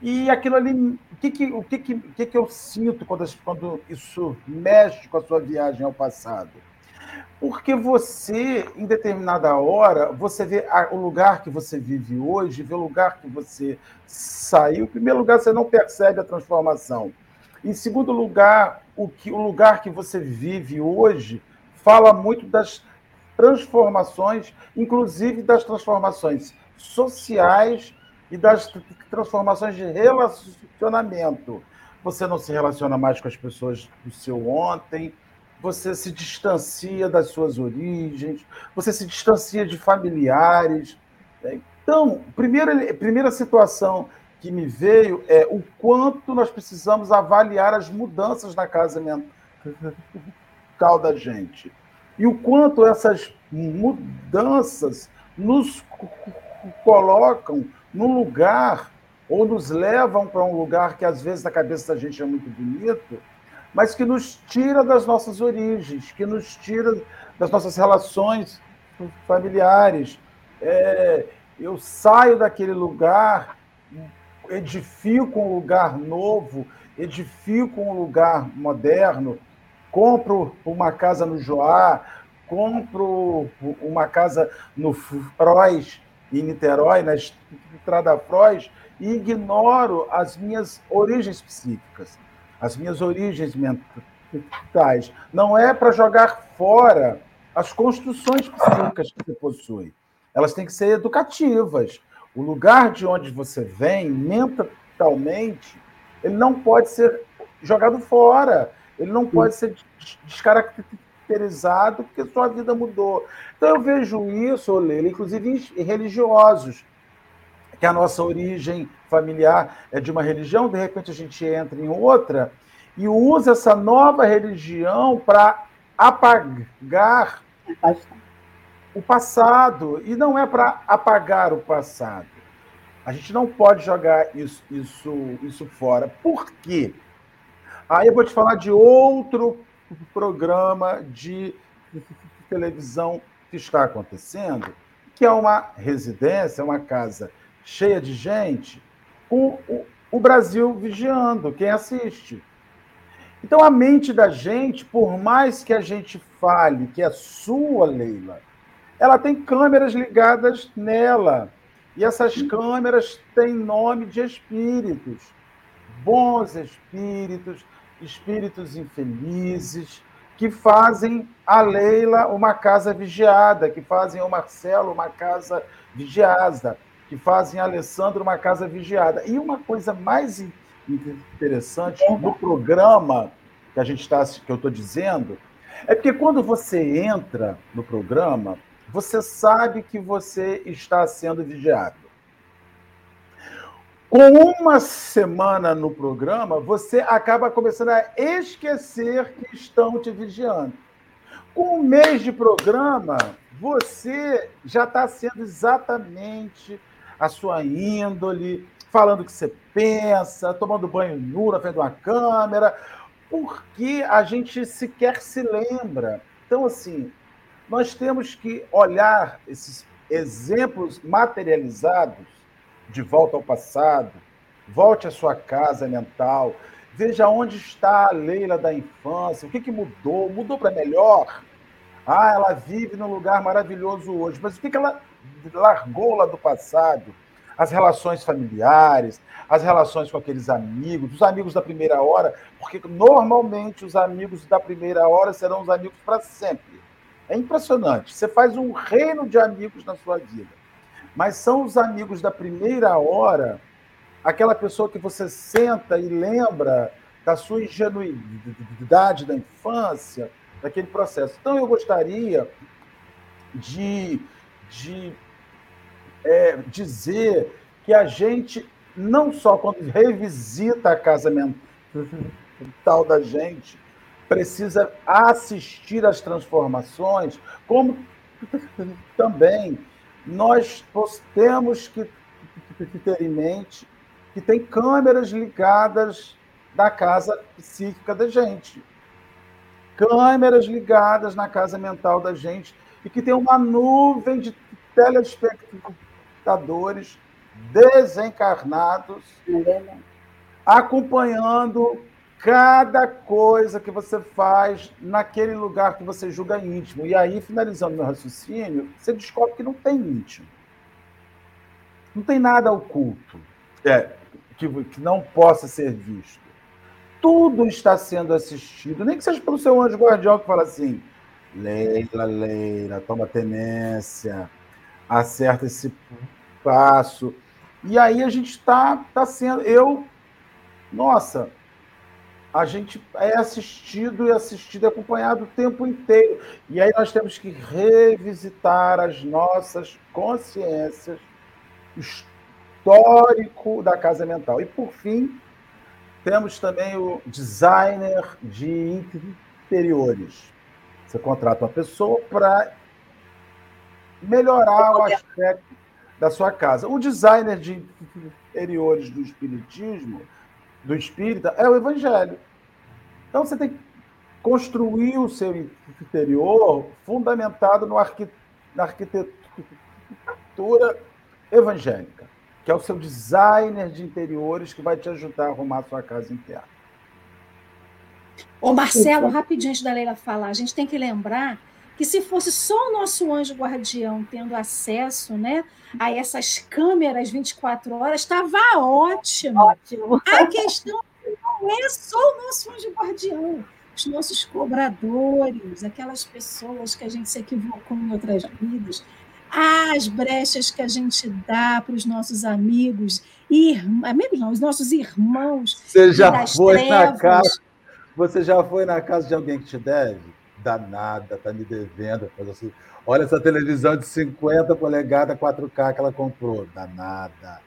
e aquilo ali, o que, que, o que, que, o que, que eu sinto quando, quando isso mexe com a sua viagem ao passado? Porque você, em determinada hora, você vê o lugar que você vive hoje, vê o lugar que você saiu. Em primeiro lugar, você não percebe a transformação. Em segundo lugar, o, que, o lugar que você vive hoje fala muito das transformações, inclusive das transformações sociais e das transformações de relacionamento. Você não se relaciona mais com as pessoas do seu ontem, você se distancia das suas origens, você se distancia de familiares. Então, primeira, primeira situação que me veio é o quanto nós precisamos avaliar as mudanças na casa mental da gente. E o quanto essas mudanças nos colocam num lugar ou nos levam para um lugar que às vezes na cabeça da gente é muito bonito, mas que nos tira das nossas origens, que nos tira das nossas relações familiares. É, eu saio daquele lugar edifico um lugar novo, edifico um lugar moderno, compro uma casa no Joá, compro uma casa no Frois, em Niterói, na Estrada Frois, e ignoro as minhas origens psíquicas, as minhas origens mentais. Não é para jogar fora as construções psíquicas que você possui. Elas têm que ser educativas. O lugar de onde você vem, mentalmente, ele não pode ser jogado fora. Ele não pode ser descaracterizado porque sua vida mudou. Então eu vejo isso, Leila, inclusive em religiosos, que a nossa origem familiar é de uma religião, de repente a gente entra em outra e usa essa nova religião para apagar o passado. E não é para apagar o passado. A gente não pode jogar isso, isso, isso fora. Por quê? Aí eu vou te falar de outro programa de televisão que está acontecendo, que é uma residência, uma casa cheia de gente, com o Brasil vigiando, quem assiste. Então, a mente da gente, por mais que a gente fale que é sua, Leila, ela tem câmeras ligadas nela. E essas câmeras têm nome de espíritos. Bons espíritos, espíritos infelizes, que fazem a Leila uma casa vigiada, que fazem o Marcelo uma casa vigiada, que fazem a Alessandro uma casa vigiada. E uma coisa mais interessante no programa que a gente está, que eu estou dizendo, É porque quando você entra no programa, você sabe que você está sendo vigiado. Com uma semana no programa, você acaba começando a esquecer que estão te vigiando. Com um mês de programa, você já está sendo exatamente a sua índole, falando o que você pensa, tomando banho nu na frente de uma câmera, porque a gente sequer se lembra. Então, assim, nós temos que olhar esses exemplos materializados de volta ao passado, volte à sua casa mental, veja onde está a Leila da infância, o que, que mudou, mudou para melhor. Ah, ela vive num lugar maravilhoso hoje, mas o que, que ela largou lá do passado? As relações familiares, as relações com aqueles amigos, os amigos da primeira hora, porque normalmente os amigos da primeira hora serão os amigos para sempre. É impressionante. Você faz um reino de amigos na sua vida. Mas são os amigos da primeira hora, aquela pessoa que você senta e lembra da sua ingenuidade da infância, daquele processo. Então, eu gostaria de, de é, dizer que a gente, não só quando revisita a casa mental da gente, precisa assistir às transformações, como também nós temos que ter em mente que tem câmeras ligadas da casa psíquica da gente. Câmeras ligadas na casa mental da gente e que tem uma nuvem de telespectadores desencarnados acompanhando cada coisa que você faz naquele lugar que você julga íntimo. E aí, finalizando meu raciocínio, você descobre que não tem íntimo. Não tem nada oculto é, que, que não possa ser visto. Tudo está sendo assistido, nem que seja pelo seu anjo guardião que fala assim: Leila, Leila, toma tenência, acerta esse passo. E aí a gente está tá sendo. Eu, nossa, a gente é assistido e assistido e acompanhado o tempo inteiro. E aí nós temos que revisitar as nossas consciências, histórico da casa mental. E por fim, temos também o designer de interiores. Você contrata uma pessoa para melhorar o aspecto da sua casa. O designer de interiores do espiritismo do espírita é o evangelho. Então você tem que construir o seu interior fundamentado no arqui... na arquitetura evangélica, que é o seu designer de interiores que vai te ajudar a arrumar a sua casa interna. Ô Marcelo, rapidinho antes da Leila falar, a gente tem que lembrar que se fosse só o nosso anjo guardião tendo acesso né, a essas câmeras 24 horas, estava ótimo. Ótimo. A questão não é só o nosso anjo guardião, os nossos cobradores, aquelas pessoas que a gente se equivocou em outras vidas, as brechas que a gente dá para os nossos amigos, amigos não, os nossos irmãos. Você já foi trevas. na casa? Você já foi na casa de alguém que te deve? danada, tá me devendo. Assim, Olha essa televisão de 50 polegadas 4K que ela comprou, danada.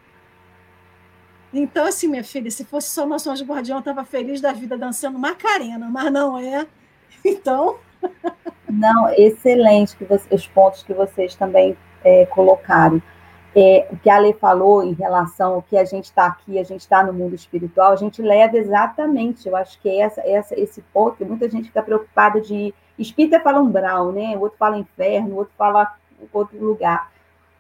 Então, assim, minha filha, se fosse só nosso anjo guardião, eu estava feliz da vida dançando Macarena, mas não é. *laughs* Então. Não, excelente que você, os pontos que vocês também é, colocaram. É, o que a Lei falou em relação ao que a gente está aqui, a gente está no mundo espiritual, a gente leva exatamente, eu acho que é essa, essa, esse ponto que muita gente fica preocupada de. Espírita fala umbral, né? O outro fala inferno, o outro fala outro lugar.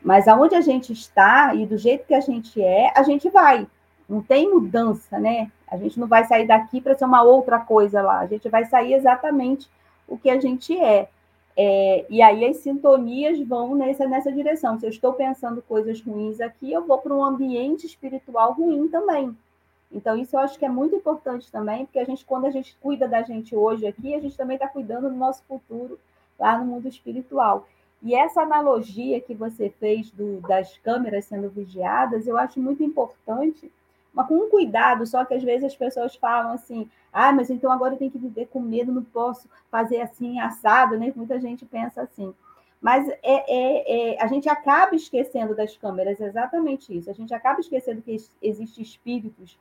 Mas aonde a gente está e do jeito que a gente é, a gente vai. Não tem mudança, né? A gente não vai sair daqui para ser uma outra coisa lá. A gente vai sair exatamente o que a gente é. É, e aí as sintonias vão nessa, nessa direção. Se eu estou pensando coisas ruins aqui, eu vou para um ambiente espiritual ruim também. Então, isso eu acho que é muito importante também, porque a gente, quando a gente cuida da gente hoje aqui, a gente também está cuidando do nosso futuro lá no mundo espiritual. E essa analogia que você fez do, das câmeras sendo vigiadas, eu acho muito importante, mas com um cuidado, só que às vezes as pessoas falam assim, ah, mas então agora eu tenho que viver com medo, não posso fazer assim, assado, né? Muita gente pensa assim. Mas é, é, é, a gente acaba esquecendo das câmeras, exatamente isso. A gente acaba esquecendo que existem espíritos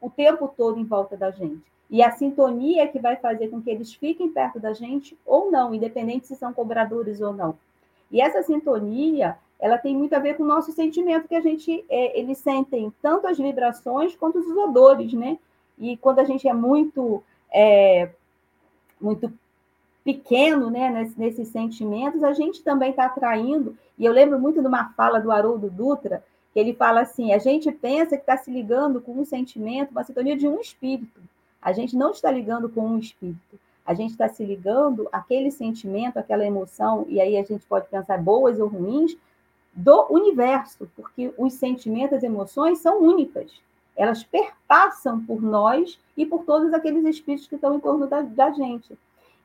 o tempo todo em volta da gente. E a sintonia é que vai fazer com que eles fiquem perto da gente ou não, independente se são cobradores ou não. E essa sintonia, ela tem muito a ver com o nosso sentimento que a gente, é, eles sentem tanto as vibrações quanto os odores, né? E quando a gente é muito, é, muito pequeno, né, nesses, nesses sentimentos, a gente também está atraindo. E eu lembro muito de uma fala do Haroldo Dutra, que ele fala assim: a gente pensa que está se ligando com um sentimento, uma sintonia de um espírito. A gente não está ligando com um espírito. A gente está se ligando aquele sentimento, aquela emoção, e aí a gente pode pensar boas ou ruins, do universo, porque os sentimentos, as emoções são únicas. Elas perpassam por nós e por todos aqueles espíritos que estão em torno da, da gente.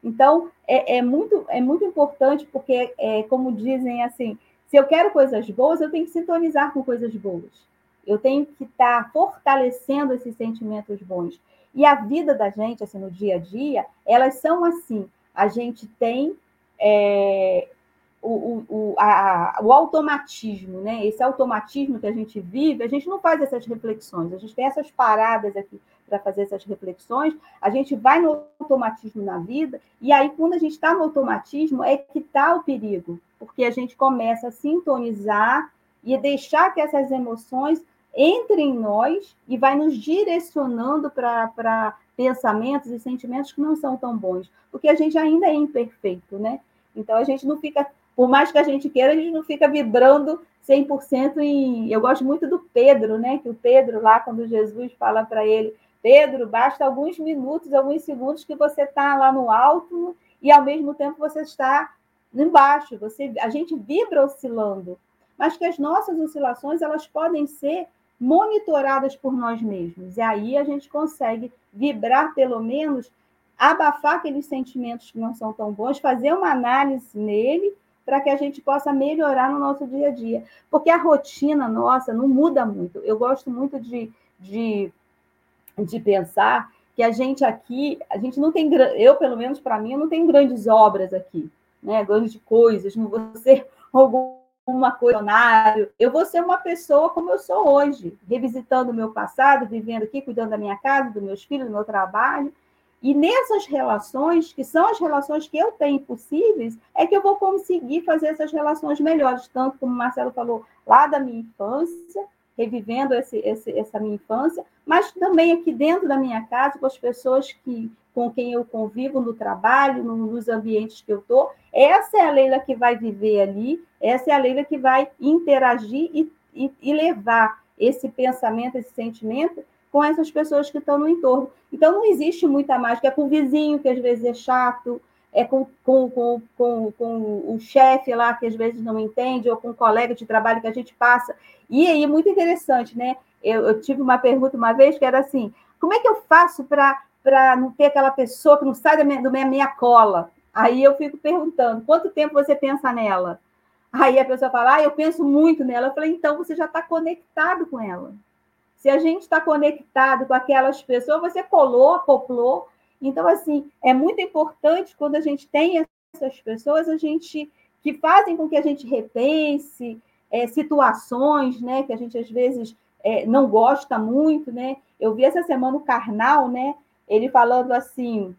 Então, é, é, muito, é muito importante, porque, é, como dizem assim, se eu quero coisas boas, eu tenho que sintonizar com coisas boas. Eu tenho que estar tá fortalecendo esses sentimentos bons. E a vida da gente, assim, no dia a dia, elas são assim. A gente tem é, o, a, o automatismo, né? Esse automatismo que a gente vive, a gente não faz essas reflexões, a gente tem essas paradas aqui para fazer essas reflexões, a gente vai no automatismo na vida, e aí, quando a gente está no automatismo, é que está o perigo, porque a gente começa a sintonizar e deixar que essas emoções entrem em nós e vai nos direcionando para pensamentos e sentimentos que não são tão bons, porque a gente ainda é imperfeito, né? Então a gente não fica, por mais que a gente queira, a gente não fica vibrando 100% em. Eu gosto muito do Pedro, né? Que o Pedro, lá, quando Jesus fala para ele, Pedro, basta alguns minutos, alguns segundos que você está lá no alto e ao mesmo tempo você está embaixo. Você, a gente vibra oscilando, mas que as nossas oscilações elas podem ser monitoradas por nós mesmos. E aí a gente consegue vibrar pelo menos, abafar aqueles sentimentos que não são tão bons, fazer uma análise nele para que a gente possa melhorar no nosso dia a dia. Porque a rotina nossa não muda muito. Eu gosto muito de, de de pensar que a gente aqui, a gente não tem, eu pelo menos para mim, não tem grandes obras aqui, né? Grandes coisas, não vou ser *laughs* alguma coisa, eu vou ser uma pessoa como eu sou hoje, revisitando o meu passado, vivendo aqui, cuidando da minha casa, dos meus filhos, do meu trabalho. E nessas relações, que são as relações que eu tenho possíveis, é que eu vou conseguir fazer essas relações melhores, tanto como o Marcelo falou, lá da minha infância, revivendo esse, esse, essa minha infância, mas também aqui dentro da minha casa, com as pessoas que, com quem eu convivo no trabalho, no, nos ambientes que eu estou. Essa é a Leila que vai viver ali, essa é a Leila que vai interagir e, e, e levar esse pensamento, esse sentimento com essas pessoas que estão no entorno. Então, não existe muita mágica. É com o vizinho, que às vezes é chato, é com, com, com, com, com o chefe lá, que às vezes não entende, ou com o colega de trabalho que a gente passa. E aí, muito interessante, né? Eu, eu tive uma pergunta uma vez que era assim: como é que eu faço para não ter aquela pessoa que não sai da minha, da minha, cola? Aí eu fico perguntando: quanto tempo você pensa nela? Aí a pessoa fala: ah, eu penso muito nela. Eu falei: então você já está conectado com ela. Se a gente está conectado com aquelas pessoas, você colou, acoplou. Então, assim, é muito importante quando a gente tem essas pessoas, a gente que fazem com que a gente repense é, situações, né, que a gente às vezes é, não gosta muito, né? Eu vi essa semana o Karnal, né? Ele falando assim,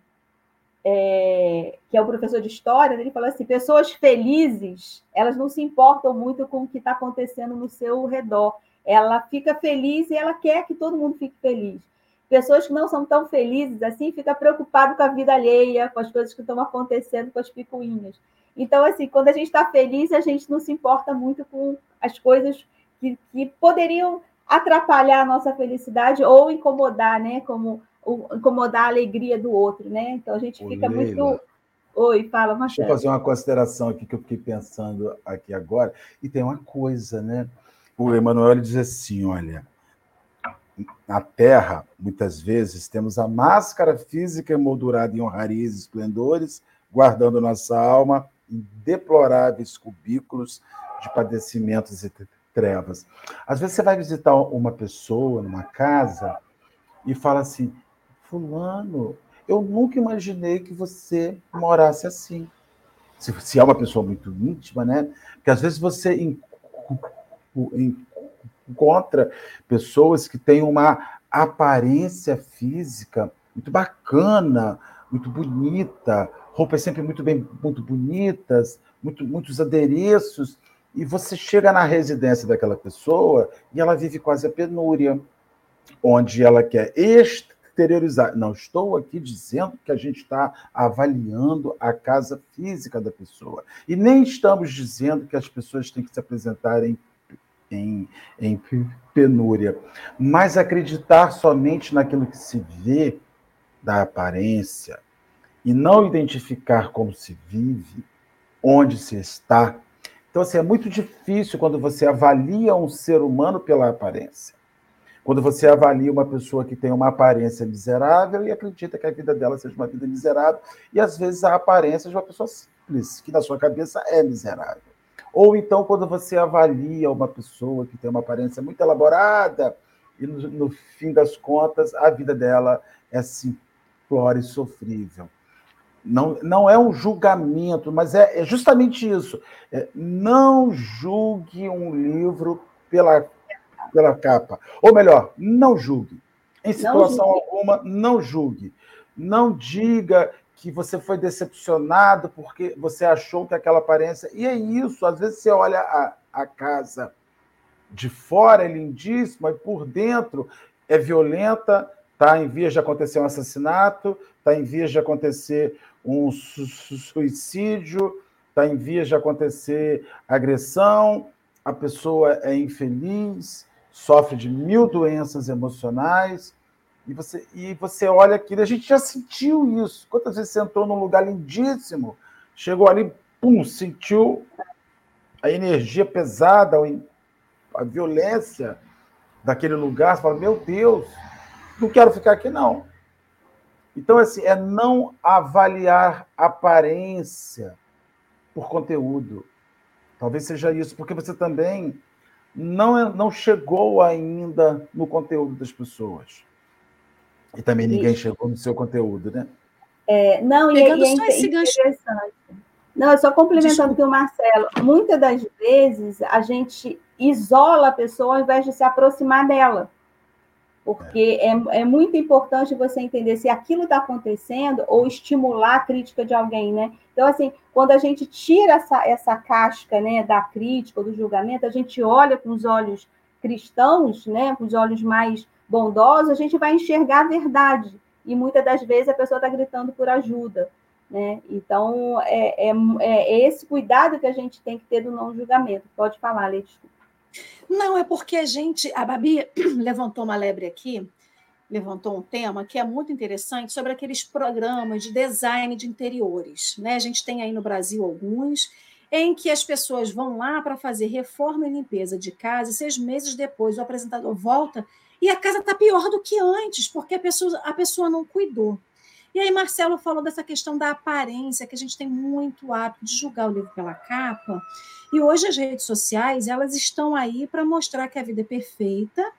é, que é o professor de história, ele falou assim: pessoas felizes, elas não se importam muito com o que está acontecendo no seu redor. Ela fica feliz e ela quer que todo mundo fique feliz. Pessoas que não são tão felizes assim ficam preocupadas com a vida alheia, com as coisas que estão acontecendo com as picuinhas. Então, assim, quando a gente está feliz, a gente não se importa muito com as coisas que, que poderiam atrapalhar a nossa felicidade ou incomodar, né? Como incomodar a alegria do outro, né? Então a gente fica muito. Oi, fala, Marcelo. Deixa eu fazer uma consideração aqui que eu fiquei pensando aqui agora. E tem uma coisa, né? O Emanuel diz assim: olha, na Terra, muitas vezes, temos a máscara física emoldurada em honrarias e esplendores, guardando nossa alma em deploráveis cubículos de padecimentos e trevas. Às vezes você vai visitar uma pessoa numa casa e fala assim: Fulano, eu nunca imaginei que você morasse assim. Se, se é uma pessoa muito íntima, né? Porque às vezes você encontra pessoas que têm uma aparência física muito bacana, muito bonita, roupas sempre muito bem, muito bonitas, muito, muitos adereços, e você chega na residência daquela pessoa e ela vive quase a penúria, onde ela quer exteriorizar. Não estou aqui dizendo que a gente está avaliando a casa física da pessoa. E nem estamos dizendo que as pessoas têm que se apresentarem em, em penúria. Mas acreditar somente naquilo que se vê da aparência e não identificar como se vive, onde se está. Então, assim, é muito difícil quando você avalia um ser humano pela aparência. Quando você avalia uma pessoa que tem uma aparência miserável e acredita que a vida dela seja uma vida miserável, e às vezes a aparência de uma pessoa simples, que na sua cabeça é miserável. Ou então, quando você avalia uma pessoa que tem uma aparência muito elaborada, e no, no fim das contas, a vida dela é simplória e sofrível. Não, não é um julgamento, mas é, é justamente isso. É, não julgue um livro pela, pela capa. Ou melhor, não julgue. Em situação não alguma, não julgue. Não diga que você foi decepcionado porque você achou que aquela aparência. E é isso, às vezes você olha a, a casa de fora, é lindíssima, e por dentro é violenta, está em vias de acontecer um assassinato, está em vias de acontecer um suicídio, está em vias de acontecer agressão, a pessoa é infeliz, sofre de mil doenças emocionais, e você, e você olha aquilo, a gente já sentiu isso. Quantas vezes você entrou num lugar lindíssimo, chegou ali, pum, sentiu a energia pesada, a violência daquele lugar, você fala, meu Deus, não quero ficar aqui, não. Então, assim, é não avaliar aparência por conteúdo. Talvez seja isso, porque você também não, é, não chegou ainda no conteúdo das pessoas. E também ninguém isso. chegou no seu conteúdo, né? É, não, e, é, e é interessante. Não, só complementando que o Marcelo, muitas das vezes a gente isola a pessoa ao invés de se aproximar dela porque é, é muito importante você entender se aquilo está acontecendo ou estimular a crítica de alguém, né? Então, assim, quando a gente tira essa, essa casca né, da crítica, do julgamento, a gente olha com os olhos cristãos, né, com os olhos mais bondosos, a gente vai enxergar a verdade. E muitas das vezes a pessoa está gritando por ajuda. Né? Então, é, é, é, esse cuidado que a gente tem que ter do não julgamento. Pode falar, Leite. Não, é porque a gente. A Babi *clears throat* levantou uma lebre aqui, levantou um tema que é muito interessante sobre aqueles programas de design de interiores. Né? A gente tem aí no Brasil alguns em que as pessoas vão lá para fazer reforma e limpeza de casa, e seis meses depois o apresentador volta e a casa está pior do que antes, porque a pessoa, a pessoa não cuidou. E aí, Marcelo falou dessa questão da aparência, que a gente tem muito hábito de julgar o livro pela capa. E hoje as redes sociais, elas estão aí para mostrar que a vida é perfeita,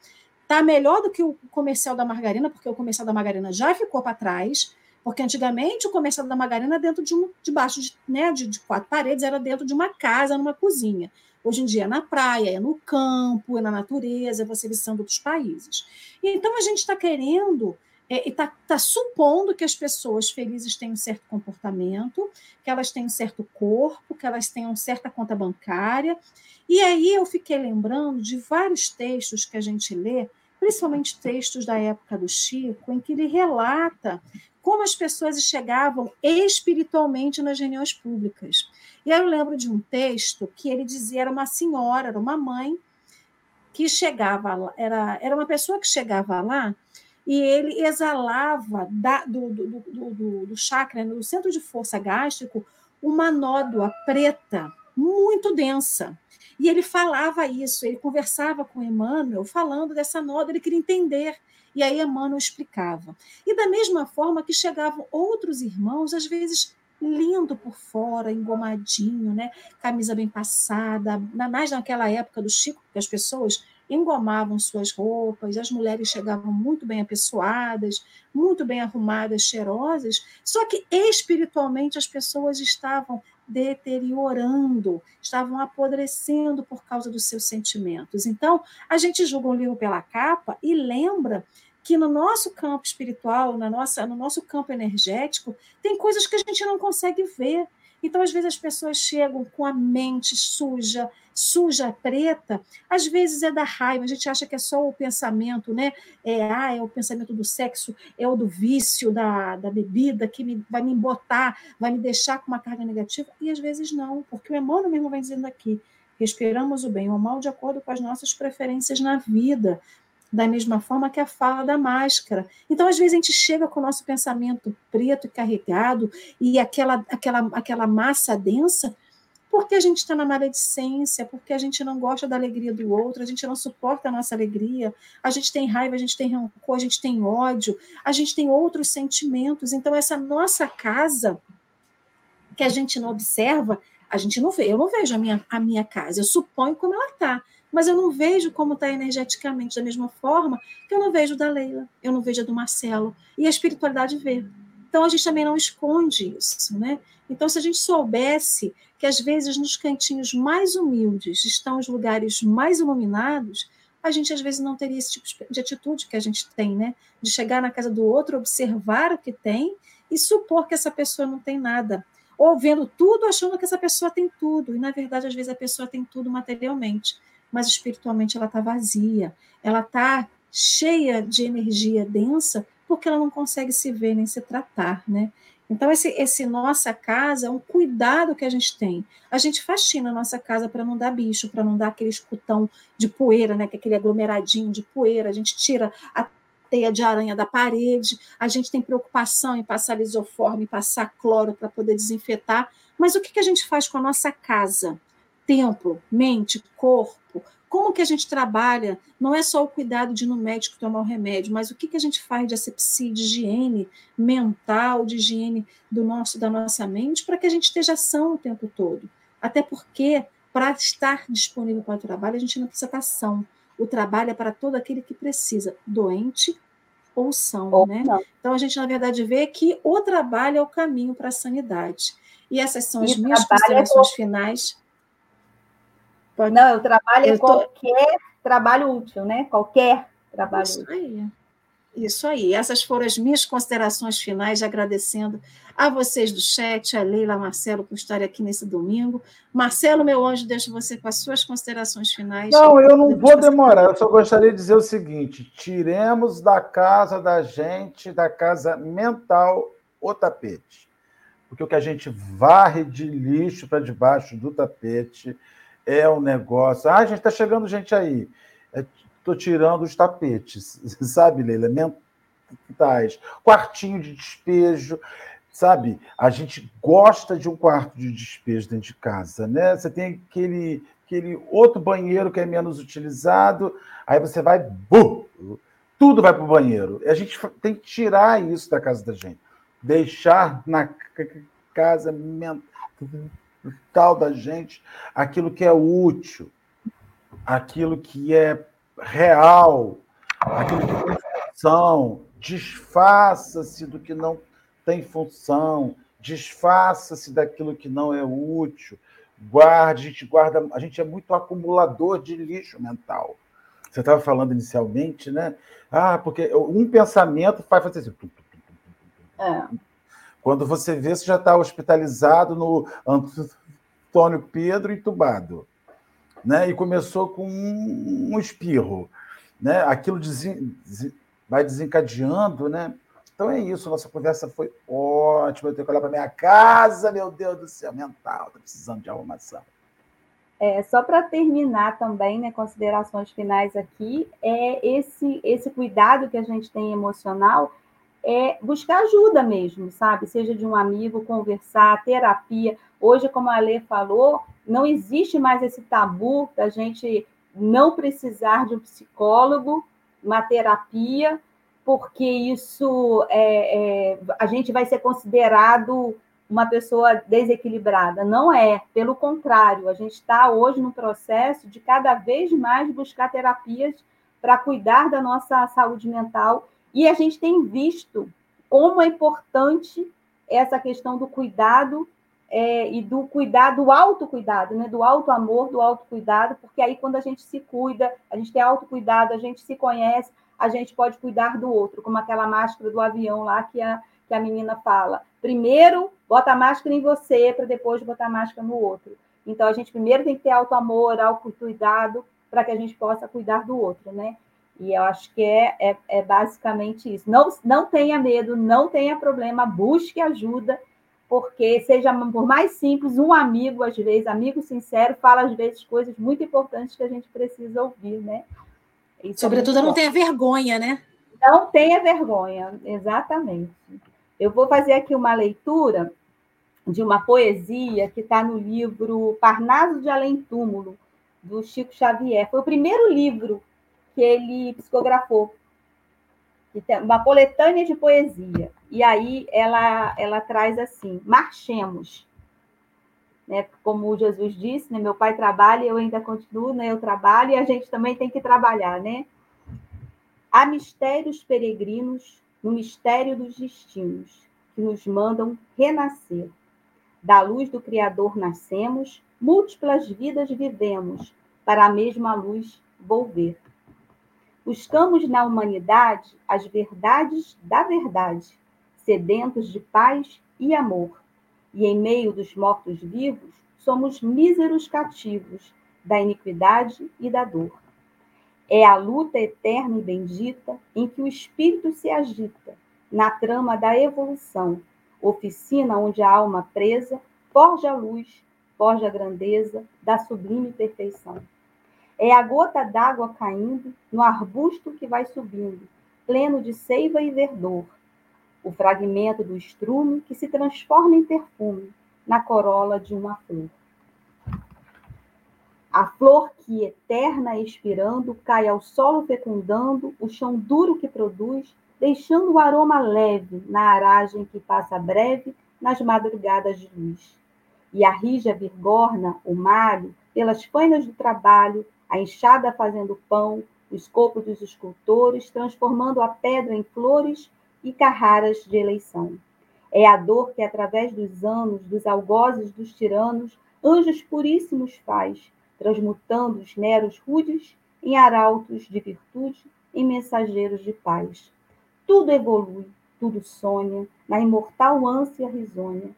tá melhor do que o comercial da margarina, porque o comercial da margarina já ficou para trás, porque antigamente o comercial da margarina dentro de um, debaixo de, né, de, de quatro paredes era dentro de uma casa, numa cozinha. Hoje em dia é na praia, é no campo, é na natureza, é você visitando outros países. Então a gente está querendo é, está tá supondo que as pessoas felizes têm um certo comportamento, que elas têm um certo corpo, que elas tenham certa conta bancária. E aí eu fiquei lembrando de vários textos que a gente lê, principalmente textos da época do Chico, em que ele relata como as pessoas chegavam espiritualmente nas reuniões públicas. E aí eu lembro de um texto que ele dizia era uma senhora, era uma mãe que chegava lá, era, era uma pessoa que chegava lá e ele exalava da, do, do, do, do, do chakra, no centro de força gástrico, uma nódoa preta muito densa. E ele falava isso, ele conversava com Emmanuel falando dessa nódoa, ele queria entender. E aí Emmanuel explicava. E da mesma forma que chegavam outros irmãos, às vezes lindo por fora, engomadinho, né? Camisa bem passada, mais naquela época do Chico, que as pessoas engomavam suas roupas, as mulheres chegavam muito bem apessoadas, muito bem arrumadas, cheirosas, só que espiritualmente as pessoas estavam deteriorando, estavam apodrecendo por causa dos seus sentimentos. Então, a gente julga um livro pela capa e lembra que no nosso campo espiritual, na nossa, no nosso campo energético, tem coisas que a gente não consegue ver. Então, às vezes, as pessoas chegam com a mente suja, suja, preta, às vezes é da raiva, a gente acha que é só o pensamento, né? É, ah, é o pensamento do sexo, é o do vício, da, da bebida, que me, vai me botar, vai me deixar com uma carga negativa, e às vezes não, porque o Emmanuel mesmo vai dizendo aqui, respiramos o bem ou o mal de acordo com as nossas preferências na vida, da mesma forma que a fala da máscara. Então, às vezes, a gente chega com o nosso pensamento preto e carregado e aquela, aquela, aquela massa densa, porque a gente está na maledicência, porque a gente não gosta da alegria do outro, a gente não suporta a nossa alegria, a gente tem raiva, a gente tem rancor, a gente tem ódio, a gente tem outros sentimentos. Então, essa nossa casa, que a gente não observa, a gente não vê. Eu não vejo a minha, a minha casa, eu suponho como ela está mas eu não vejo como está energeticamente da mesma forma que eu não vejo da Leila, eu não vejo a do Marcelo, e a espiritualidade vê. Então a gente também não esconde isso, né? Então se a gente soubesse que às vezes nos cantinhos mais humildes estão os lugares mais iluminados, a gente às vezes não teria esse tipo de atitude que a gente tem, né? De chegar na casa do outro, observar o que tem e supor que essa pessoa não tem nada. Ou vendo tudo, achando que essa pessoa tem tudo. E, na verdade, às vezes a pessoa tem tudo materialmente mas espiritualmente ela está vazia, ela está cheia de energia densa, porque ela não consegue se ver nem se tratar, né? Então, esse, esse nossa casa é um cuidado que a gente tem. A gente faxina a nossa casa para não dar bicho, para não dar aquele escutão de poeira, né? Que é aquele aglomeradinho de poeira. A gente tira a teia de aranha da parede, a gente tem preocupação em passar lisoforme, passar cloro para poder desinfetar. Mas o que, que a gente faz com a nossa casa? Templo, mente, corpo, como que a gente trabalha, não é só o cuidado de ir no médico tomar o remédio, mas o que, que a gente faz de asepsia, de higiene mental, de higiene do nosso, da nossa mente, para que a gente esteja ação o tempo todo. Até porque, para estar disponível para o trabalho, a gente não precisa estar ação. O trabalho é para todo aquele que precisa, doente ou são, ou né? Não. Então a gente, na verdade, vê que o trabalho é o caminho para a sanidade. E essas são as e minhas é considerações é finais. Pode... Não, eu trabalho eu tô... qualquer trabalho útil, né? Qualquer trabalho Isso útil. Aí. Isso aí. Essas foram as minhas considerações finais, agradecendo a vocês do chat, a Leila, a Marcelo, por estarem aqui nesse domingo. Marcelo, meu anjo, deixo você com as suas considerações finais. Não, eu não vou demorar. Eu só gostaria de dizer o seguinte: tiremos da casa da gente, da casa mental, o tapete. Porque o que a gente varre de lixo para debaixo do tapete é um negócio. Ah, gente, está chegando gente aí. Estou é, tirando os tapetes, *laughs* sabe, Leila? Mentais. Quartinho de despejo, sabe? A gente gosta de um quarto de despejo dentro de casa, né? Você tem aquele, aquele outro banheiro que é menos utilizado, aí você vai, bum, tudo vai para o banheiro. A gente tem que tirar isso da casa da gente. Deixar na casa mental tal da gente aquilo que é útil, aquilo que é real, aquilo que tem função. Desfaça-se do que não tem função, desfaça-se daquilo que não é útil. Guarde, a gente guarda, a gente é muito acumulador de lixo mental. Você estava falando inicialmente, né? Ah, porque um pensamento faz fazer assim. É. Quando você vê, você já está hospitalizado no Antônio Pedro entubado. Né? E começou com um espirro. Né? Aquilo desen... vai desencadeando, né? Então é isso, nossa conversa foi ótima. Eu tenho que olhar para minha casa, meu Deus do céu, mental, está precisando de arrumação. É, só para terminar também, né, considerações finais aqui, é esse, esse cuidado que a gente tem emocional é buscar ajuda mesmo, sabe? Seja de um amigo, conversar, terapia. Hoje, como a Lê falou, não existe mais esse tabu da gente não precisar de um psicólogo, uma terapia, porque isso é, é, a gente vai ser considerado uma pessoa desequilibrada. Não é, pelo contrário, a gente está hoje no processo de cada vez mais buscar terapias para cuidar da nossa saúde mental e a gente tem visto como é importante essa questão do cuidado é, e do cuidado, do autocuidado, né? do auto-amor, do autocuidado, porque aí quando a gente se cuida, a gente tem autocuidado, a gente se conhece, a gente pode cuidar do outro, como aquela máscara do avião lá que a, que a menina fala. Primeiro, bota a máscara em você, para depois botar a máscara no outro. Então, a gente primeiro tem que ter auto-amor, auto-cuidado, para que a gente possa cuidar do outro, né? E eu acho que é, é, é, basicamente isso. Não, não tenha medo, não tenha problema, busque ajuda, porque seja por mais simples, um amigo, às vezes, amigo sincero, fala às vezes coisas muito importantes que a gente precisa ouvir, né? Isso é Sobretudo é não tenha vergonha, né? Não tenha vergonha, exatamente. Eu vou fazer aqui uma leitura de uma poesia que está no livro Parnaso de Além Túmulo, do Chico Xavier. Foi o primeiro livro que ele psicografou, uma coletânea de poesia. E aí ela, ela traz assim: marchemos. Né? Como Jesus disse, né? meu pai trabalha, eu ainda continuo, né? eu trabalho e a gente também tem que trabalhar. Né? Há mistérios peregrinos no mistério dos destinos que nos mandam renascer. Da luz do Criador nascemos, múltiplas vidas vivemos, para a mesma luz volver. Buscamos na humanidade as verdades da verdade, sedentos de paz e amor. E em meio dos mortos-vivos, somos míseros cativos da iniquidade e da dor. É a luta eterna e bendita em que o espírito se agita, na trama da evolução, oficina onde a alma presa forja a luz, forja a grandeza da sublime perfeição. É a gota d'água caindo no arbusto que vai subindo, pleno de seiva e verdor. O fragmento do estrume que se transforma em perfume na corola de uma flor. A flor que, eterna expirando, cai ao solo fecundando o chão duro que produz, deixando o aroma leve na aragem que passa breve nas madrugadas de luz. E a rija virgorna, o malho, pelas fainas do trabalho, a enxada fazendo pão, o escopo dos escultores, transformando a pedra em flores e carraras de eleição. É a dor que, através dos anos, dos algozes dos tiranos, anjos puríssimos faz, transmutando os neros rudes em arautos de virtude, em mensageiros de paz. Tudo evolui, tudo sonha, na imortal ânsia risonha.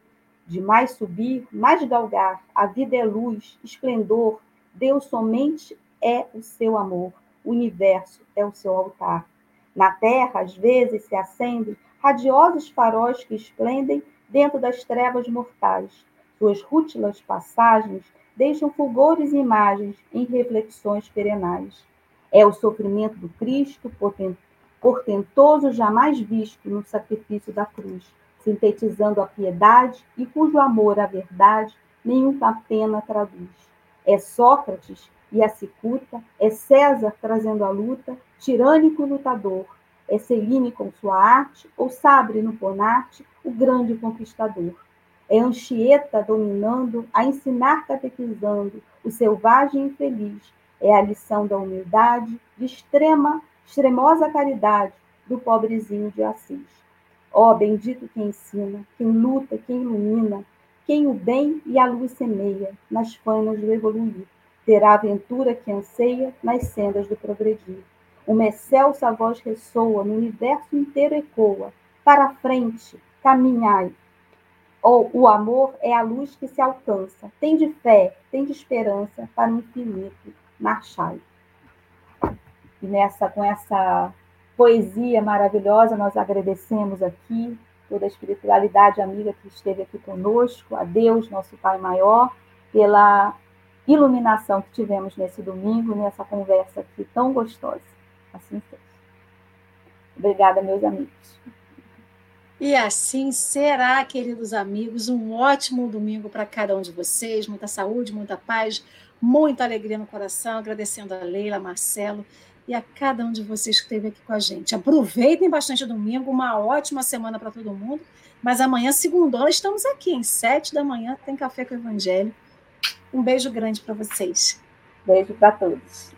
De mais subir, mais galgar, a vida é luz, esplendor, Deus somente é o seu amor, o universo é o seu altar. Na terra, às vezes, se acendem radiosos faróis que esplendem dentro das trevas mortais. Suas rútilas passagens deixam fulgores e imagens em reflexões perenais. É o sofrimento do Cristo, portentoso jamais visto no sacrifício da cruz, sintetizando a piedade e cujo amor à verdade nenhuma pena traduz. É Sócrates e a cicuta, é César trazendo a luta, tirânico lutador, é Celine com sua arte, ou Sabre no Ponarte, o grande conquistador. É Anchieta dominando, a ensinar catequizando, o selvagem infeliz, é a lição da humildade, de extrema, extremosa caridade, do pobrezinho de Assis. Ó, oh, bendito quem ensina, quem luta, quem ilumina, quem o bem e a luz semeia, nas fainas do evoluir terá a aventura que anseia nas sendas do progredir. Uma excelsa voz ressoa, no universo inteiro ecoa. Para a frente, caminhai. Ou o amor é a luz que se alcança. Tem de fé, tem de esperança para o infinito. Marchai. E nessa, com essa poesia maravilhosa, nós agradecemos aqui toda a espiritualidade amiga que esteve aqui conosco, a Deus, nosso Pai maior, pela iluminação que tivemos nesse domingo, nessa conversa aqui tão gostosa. Assim seja. Obrigada, meus amigos. E assim será, queridos amigos, um ótimo domingo para cada um de vocês, muita saúde, muita paz, muita alegria no coração, agradecendo a Leila, a Marcelo e a cada um de vocês que esteve aqui com a gente. Aproveitem bastante o domingo, uma ótima semana para todo mundo Mas amanhã, segunda estamos aqui, em sete da manhã, tem Café com o Evangelho. Um beijo grande para vocês. Beijo para todos.